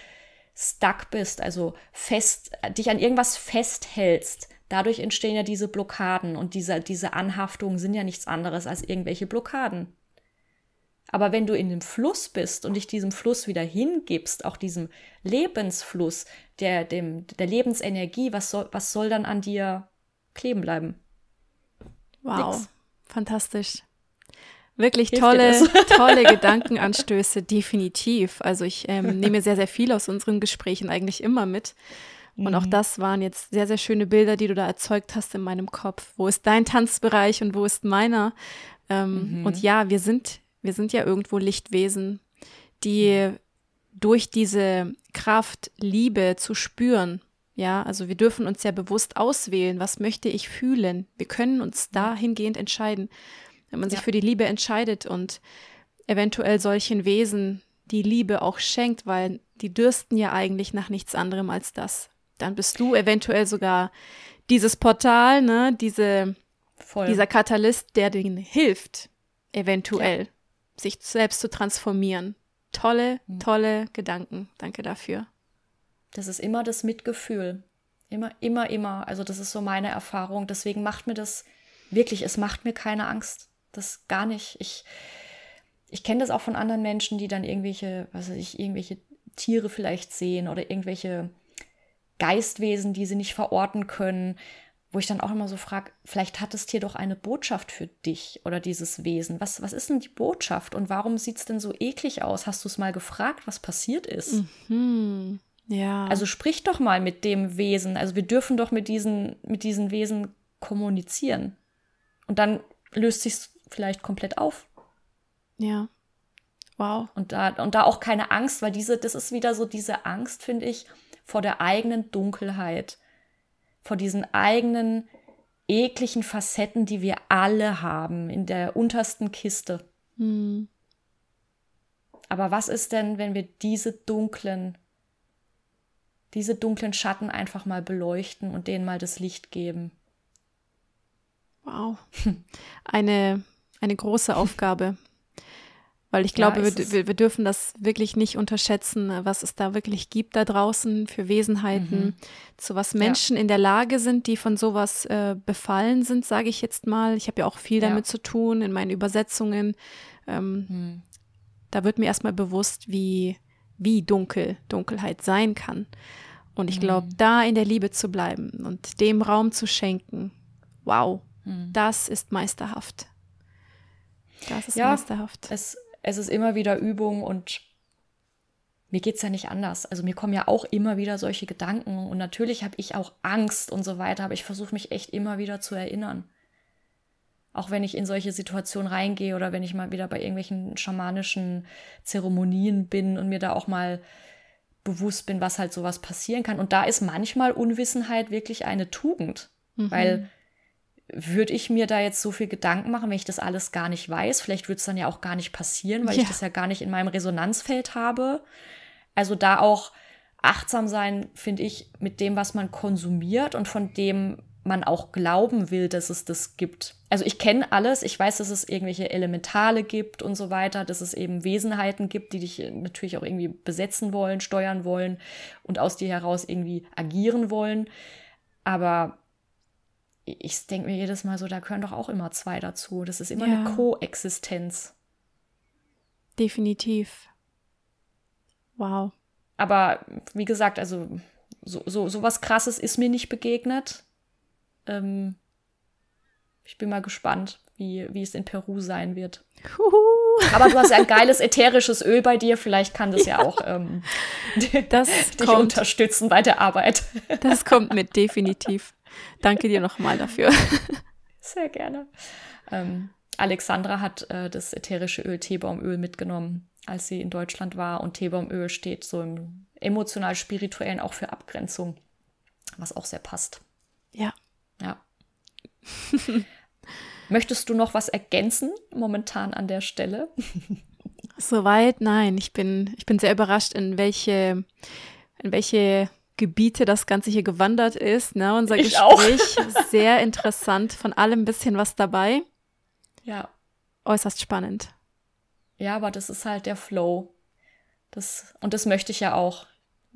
stuck bist, also fest, dich an irgendwas festhältst, dadurch entstehen ja diese Blockaden und diese, diese Anhaftungen sind ja nichts anderes als irgendwelche Blockaden. Aber wenn du in dem Fluss bist und dich diesem Fluss wieder hingibst, auch diesem Lebensfluss, der, dem, der Lebensenergie, was soll, was soll dann an dir kleben bleiben? Wow, Nix. fantastisch. Wirklich Hilft tolle, tolle Gedankenanstöße, definitiv. Also ich ähm, nehme sehr, sehr viel aus unseren Gesprächen eigentlich immer mit. Und mhm. auch das waren jetzt sehr, sehr schöne Bilder, die du da erzeugt hast in meinem Kopf. Wo ist dein Tanzbereich und wo ist meiner? Ähm, mhm. Und ja, wir sind, wir sind ja irgendwo Lichtwesen, die durch diese Kraft Liebe zu spüren. Ja, also wir dürfen uns ja bewusst auswählen, was möchte ich fühlen. Wir können uns dahingehend entscheiden wenn man sich ja. für die Liebe entscheidet und eventuell solchen Wesen die Liebe auch schenkt, weil die dürsten ja eigentlich nach nichts anderem als das. Dann bist du eventuell sogar dieses Portal, ne, diese, dieser Katalyst, der denen hilft, eventuell ja. sich selbst zu transformieren. Tolle, mhm. tolle Gedanken. Danke dafür. Das ist immer das Mitgefühl. Immer, immer, immer. Also das ist so meine Erfahrung. Deswegen macht mir das wirklich, es macht mir keine Angst. Das gar nicht. Ich, ich kenne das auch von anderen Menschen, die dann irgendwelche, was weiß ich, irgendwelche Tiere vielleicht sehen oder irgendwelche Geistwesen, die sie nicht verorten können, wo ich dann auch immer so frage, vielleicht hat das Tier doch eine Botschaft für dich oder dieses Wesen. Was, was ist denn die Botschaft und warum sieht es denn so eklig aus? Hast du es mal gefragt, was passiert ist? Mhm. Ja. Also sprich doch mal mit dem Wesen. Also wir dürfen doch mit diesen, mit diesen Wesen kommunizieren. Und dann löst sich vielleicht komplett auf. Ja. Wow. Und da, und da auch keine Angst, weil diese, das ist wieder so diese Angst, finde ich, vor der eigenen Dunkelheit, vor diesen eigenen ekligen Facetten, die wir alle haben, in der untersten Kiste. Hm. Aber was ist denn, wenn wir diese dunklen, diese dunklen Schatten einfach mal beleuchten und denen mal das Licht geben? Wow. *laughs* Eine eine große *laughs* Aufgabe. Weil ich glaube, wir, wir, wir, dürfen das wirklich nicht unterschätzen, was es da wirklich gibt da draußen für Wesenheiten, mhm. zu was Menschen ja. in der Lage sind, die von sowas äh, befallen sind, sage ich jetzt mal. Ich habe ja auch viel ja. damit zu tun in meinen Übersetzungen. Ähm, mhm. Da wird mir erstmal bewusst, wie, wie dunkel Dunkelheit sein kann. Und ich glaube, mhm. da in der Liebe zu bleiben und dem Raum zu schenken, wow, mhm. das ist meisterhaft. Das ist ja, meisterhaft. Es, es ist immer wieder Übung und mir geht es ja nicht anders. Also mir kommen ja auch immer wieder solche Gedanken und natürlich habe ich auch Angst und so weiter, aber ich versuche mich echt immer wieder zu erinnern. Auch wenn ich in solche Situationen reingehe oder wenn ich mal wieder bei irgendwelchen schamanischen Zeremonien bin und mir da auch mal bewusst bin, was halt sowas passieren kann. Und da ist manchmal Unwissenheit wirklich eine Tugend, mhm. weil würde ich mir da jetzt so viel Gedanken machen, wenn ich das alles gar nicht weiß? Vielleicht würde es dann ja auch gar nicht passieren, weil ja. ich das ja gar nicht in meinem Resonanzfeld habe. Also da auch achtsam sein, finde ich, mit dem, was man konsumiert und von dem man auch glauben will, dass es das gibt. Also ich kenne alles, ich weiß, dass es irgendwelche Elementale gibt und so weiter, dass es eben Wesenheiten gibt, die dich natürlich auch irgendwie besetzen wollen, steuern wollen und aus dir heraus irgendwie agieren wollen. Aber ich denke mir jedes Mal so, da gehören doch auch immer zwei dazu. Das ist immer ja. eine Koexistenz. Definitiv. Wow. Aber wie gesagt, also so, so, so was krasses ist mir nicht begegnet. Ähm, ich bin mal gespannt, wie, wie es in Peru sein wird. Aber du hast ja ein geiles ätherisches Öl bei dir, vielleicht kann das ja, ja auch ähm, das *laughs* dich kommt, unterstützen bei der Arbeit. Das kommt mit, definitiv. Danke dir nochmal dafür. *laughs* Sehr gerne. Ähm, Alexandra hat äh, das ätherische Öl Teebaumöl mitgenommen, als sie in Deutschland war. Und Teebaumöl steht so im emotional-spirituellen auch für Abgrenzung, was auch sehr passt. Ja. Ja. *laughs* Möchtest du noch was ergänzen momentan an der Stelle? Soweit, nein. Ich bin, ich bin sehr überrascht, in welche, in welche Gebiete das Ganze hier gewandert ist. Ne? Unser ich Gespräch auch. sehr interessant, von allem ein bisschen was dabei. Ja. Äußerst spannend. Ja, aber das ist halt der Flow. Das, und das möchte ich ja auch.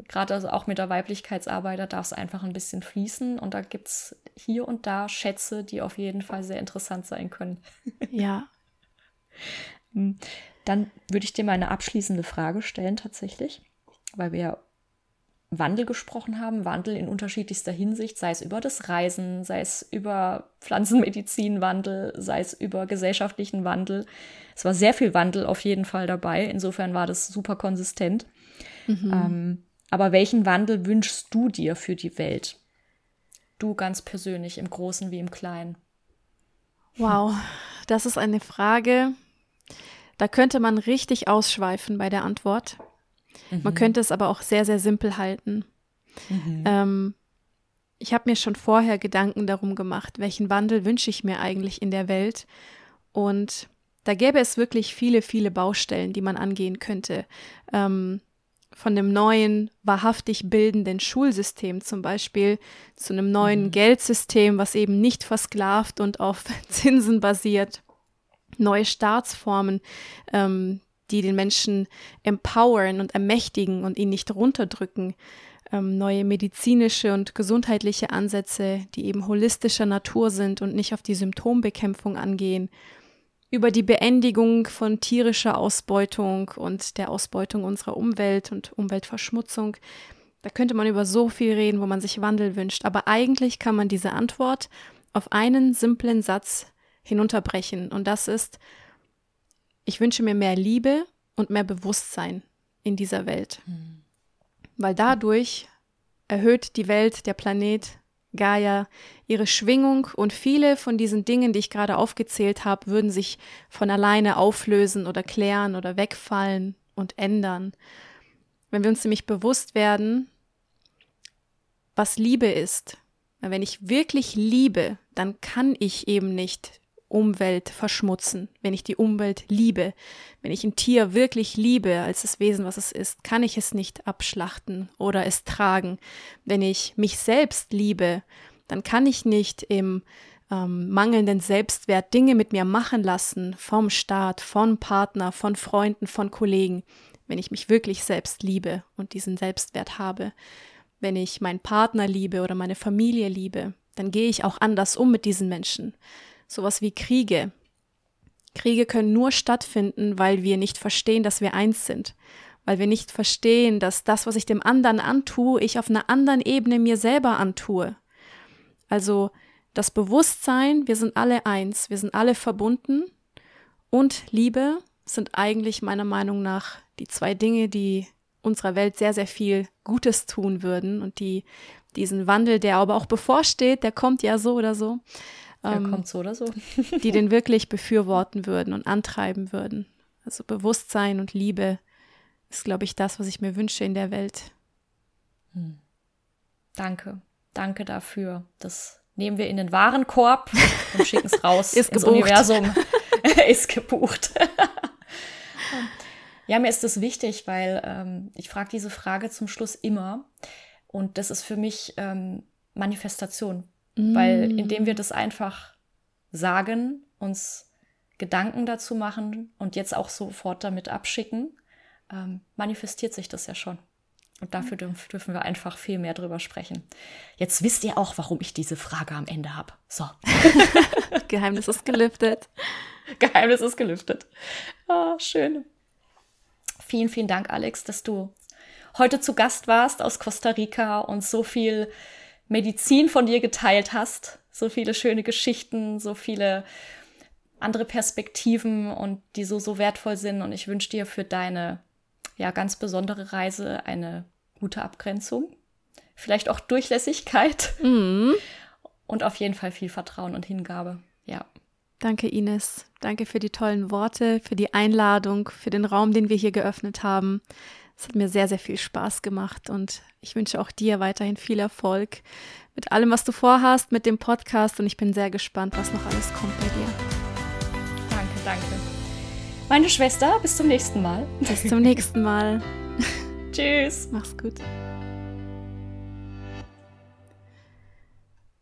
Gerade also auch mit der Weiblichkeitsarbeit, da darf es einfach ein bisschen fließen. Und da gibt es hier und da Schätze, die auf jeden Fall sehr interessant sein können. Ja. *laughs* Hm. Dann würde ich dir mal eine abschließende Frage stellen, tatsächlich, weil wir Wandel gesprochen haben, Wandel in unterschiedlichster Hinsicht, sei es über das Reisen, sei es über Pflanzenmedizinwandel, sei es über gesellschaftlichen Wandel. Es war sehr viel Wandel auf jeden Fall dabei. Insofern war das super konsistent. Mhm. Ähm, aber welchen Wandel wünschst du dir für die Welt? Du ganz persönlich, im Großen wie im Kleinen. Wow, das ist eine Frage, da könnte man richtig ausschweifen bei der Antwort. Mhm. Man könnte es aber auch sehr, sehr simpel halten. Mhm. Ähm, ich habe mir schon vorher Gedanken darum gemacht, welchen Wandel wünsche ich mir eigentlich in der Welt. Und da gäbe es wirklich viele, viele Baustellen, die man angehen könnte. Ähm, von dem neuen, wahrhaftig bildenden Schulsystem zum Beispiel zu einem neuen mhm. Geldsystem, was eben nicht versklavt und auf *laughs* Zinsen basiert. Neue Staatsformen, ähm, die den Menschen empowern und ermächtigen und ihn nicht runterdrücken. Ähm, neue medizinische und gesundheitliche Ansätze, die eben holistischer Natur sind und nicht auf die Symptombekämpfung angehen. Über die Beendigung von tierischer Ausbeutung und der Ausbeutung unserer Umwelt und Umweltverschmutzung. Da könnte man über so viel reden, wo man sich Wandel wünscht. Aber eigentlich kann man diese Antwort auf einen simplen Satz hinunterbrechen. Und das ist, ich wünsche mir mehr Liebe und mehr Bewusstsein in dieser Welt. Mhm. Weil dadurch erhöht die Welt, der Planet, Gaia, ihre Schwingung und viele von diesen Dingen, die ich gerade aufgezählt habe, würden sich von alleine auflösen oder klären oder wegfallen und ändern. Wenn wir uns nämlich bewusst werden, was Liebe ist, wenn ich wirklich liebe, dann kann ich eben nicht Umwelt verschmutzen, wenn ich die Umwelt liebe, wenn ich ein Tier wirklich liebe als das Wesen, was es ist, kann ich es nicht abschlachten oder es tragen. Wenn ich mich selbst liebe, dann kann ich nicht im ähm, mangelnden Selbstwert Dinge mit mir machen lassen, vom Staat, von Partner, von Freunden, von Kollegen, wenn ich mich wirklich selbst liebe und diesen Selbstwert habe. Wenn ich meinen Partner liebe oder meine Familie liebe, dann gehe ich auch anders um mit diesen Menschen sowas wie Kriege. Kriege können nur stattfinden, weil wir nicht verstehen, dass wir eins sind, weil wir nicht verstehen, dass das, was ich dem anderen antue, ich auf einer anderen Ebene mir selber antue. Also das Bewusstsein, wir sind alle eins, wir sind alle verbunden und Liebe sind eigentlich meiner Meinung nach die zwei Dinge, die unserer Welt sehr, sehr viel Gutes tun würden und die diesen Wandel, der aber auch bevorsteht, der kommt ja so oder so, ähm, kommt so oder so. *laughs* die den wirklich befürworten würden und antreiben würden. Also Bewusstsein und Liebe ist, glaube ich, das, was ich mir wünsche in der Welt. Hm. Danke. Danke dafür. Das nehmen wir in den Warenkorb und schicken es raus *laughs* ist ins gebucht. Universum. *laughs* ist gebucht. ja, mir ist das wichtig, weil ähm, ich frage diese Frage zum Schluss immer. Und das ist für mich ähm, Manifestation. Mm. Weil indem wir das einfach sagen, uns Gedanken dazu machen und jetzt auch sofort damit abschicken, ähm, manifestiert sich das ja schon. Und dafür dürfen, dürfen wir einfach viel mehr drüber sprechen. Jetzt wisst ihr auch, warum ich diese Frage am Ende habe. So. *laughs* Geheimnis ist gelüftet. *laughs* Geheimnis ist gelüftet. Oh, schön. Vielen, vielen Dank, Alex, dass du heute zu Gast warst aus Costa Rica und so viel Medizin von dir geteilt hast. So viele schöne Geschichten, so viele andere Perspektiven und die so, so wertvoll sind. Und ich wünsche dir für deine ja, ganz besondere Reise eine gute Abgrenzung. Vielleicht auch Durchlässigkeit. Mhm. Und auf jeden Fall viel Vertrauen und Hingabe. Ja. Danke, Ines. Danke für die tollen Worte, für die Einladung, für den Raum, den wir hier geöffnet haben. Es hat mir sehr, sehr viel Spaß gemacht und ich wünsche auch dir weiterhin viel Erfolg mit allem, was du vorhast, mit dem Podcast und ich bin sehr gespannt, was noch alles kommt bei dir. Danke, danke. Meine Schwester, bis zum nächsten Mal. Bis zum nächsten Mal. *laughs* Tschüss. Mach's gut.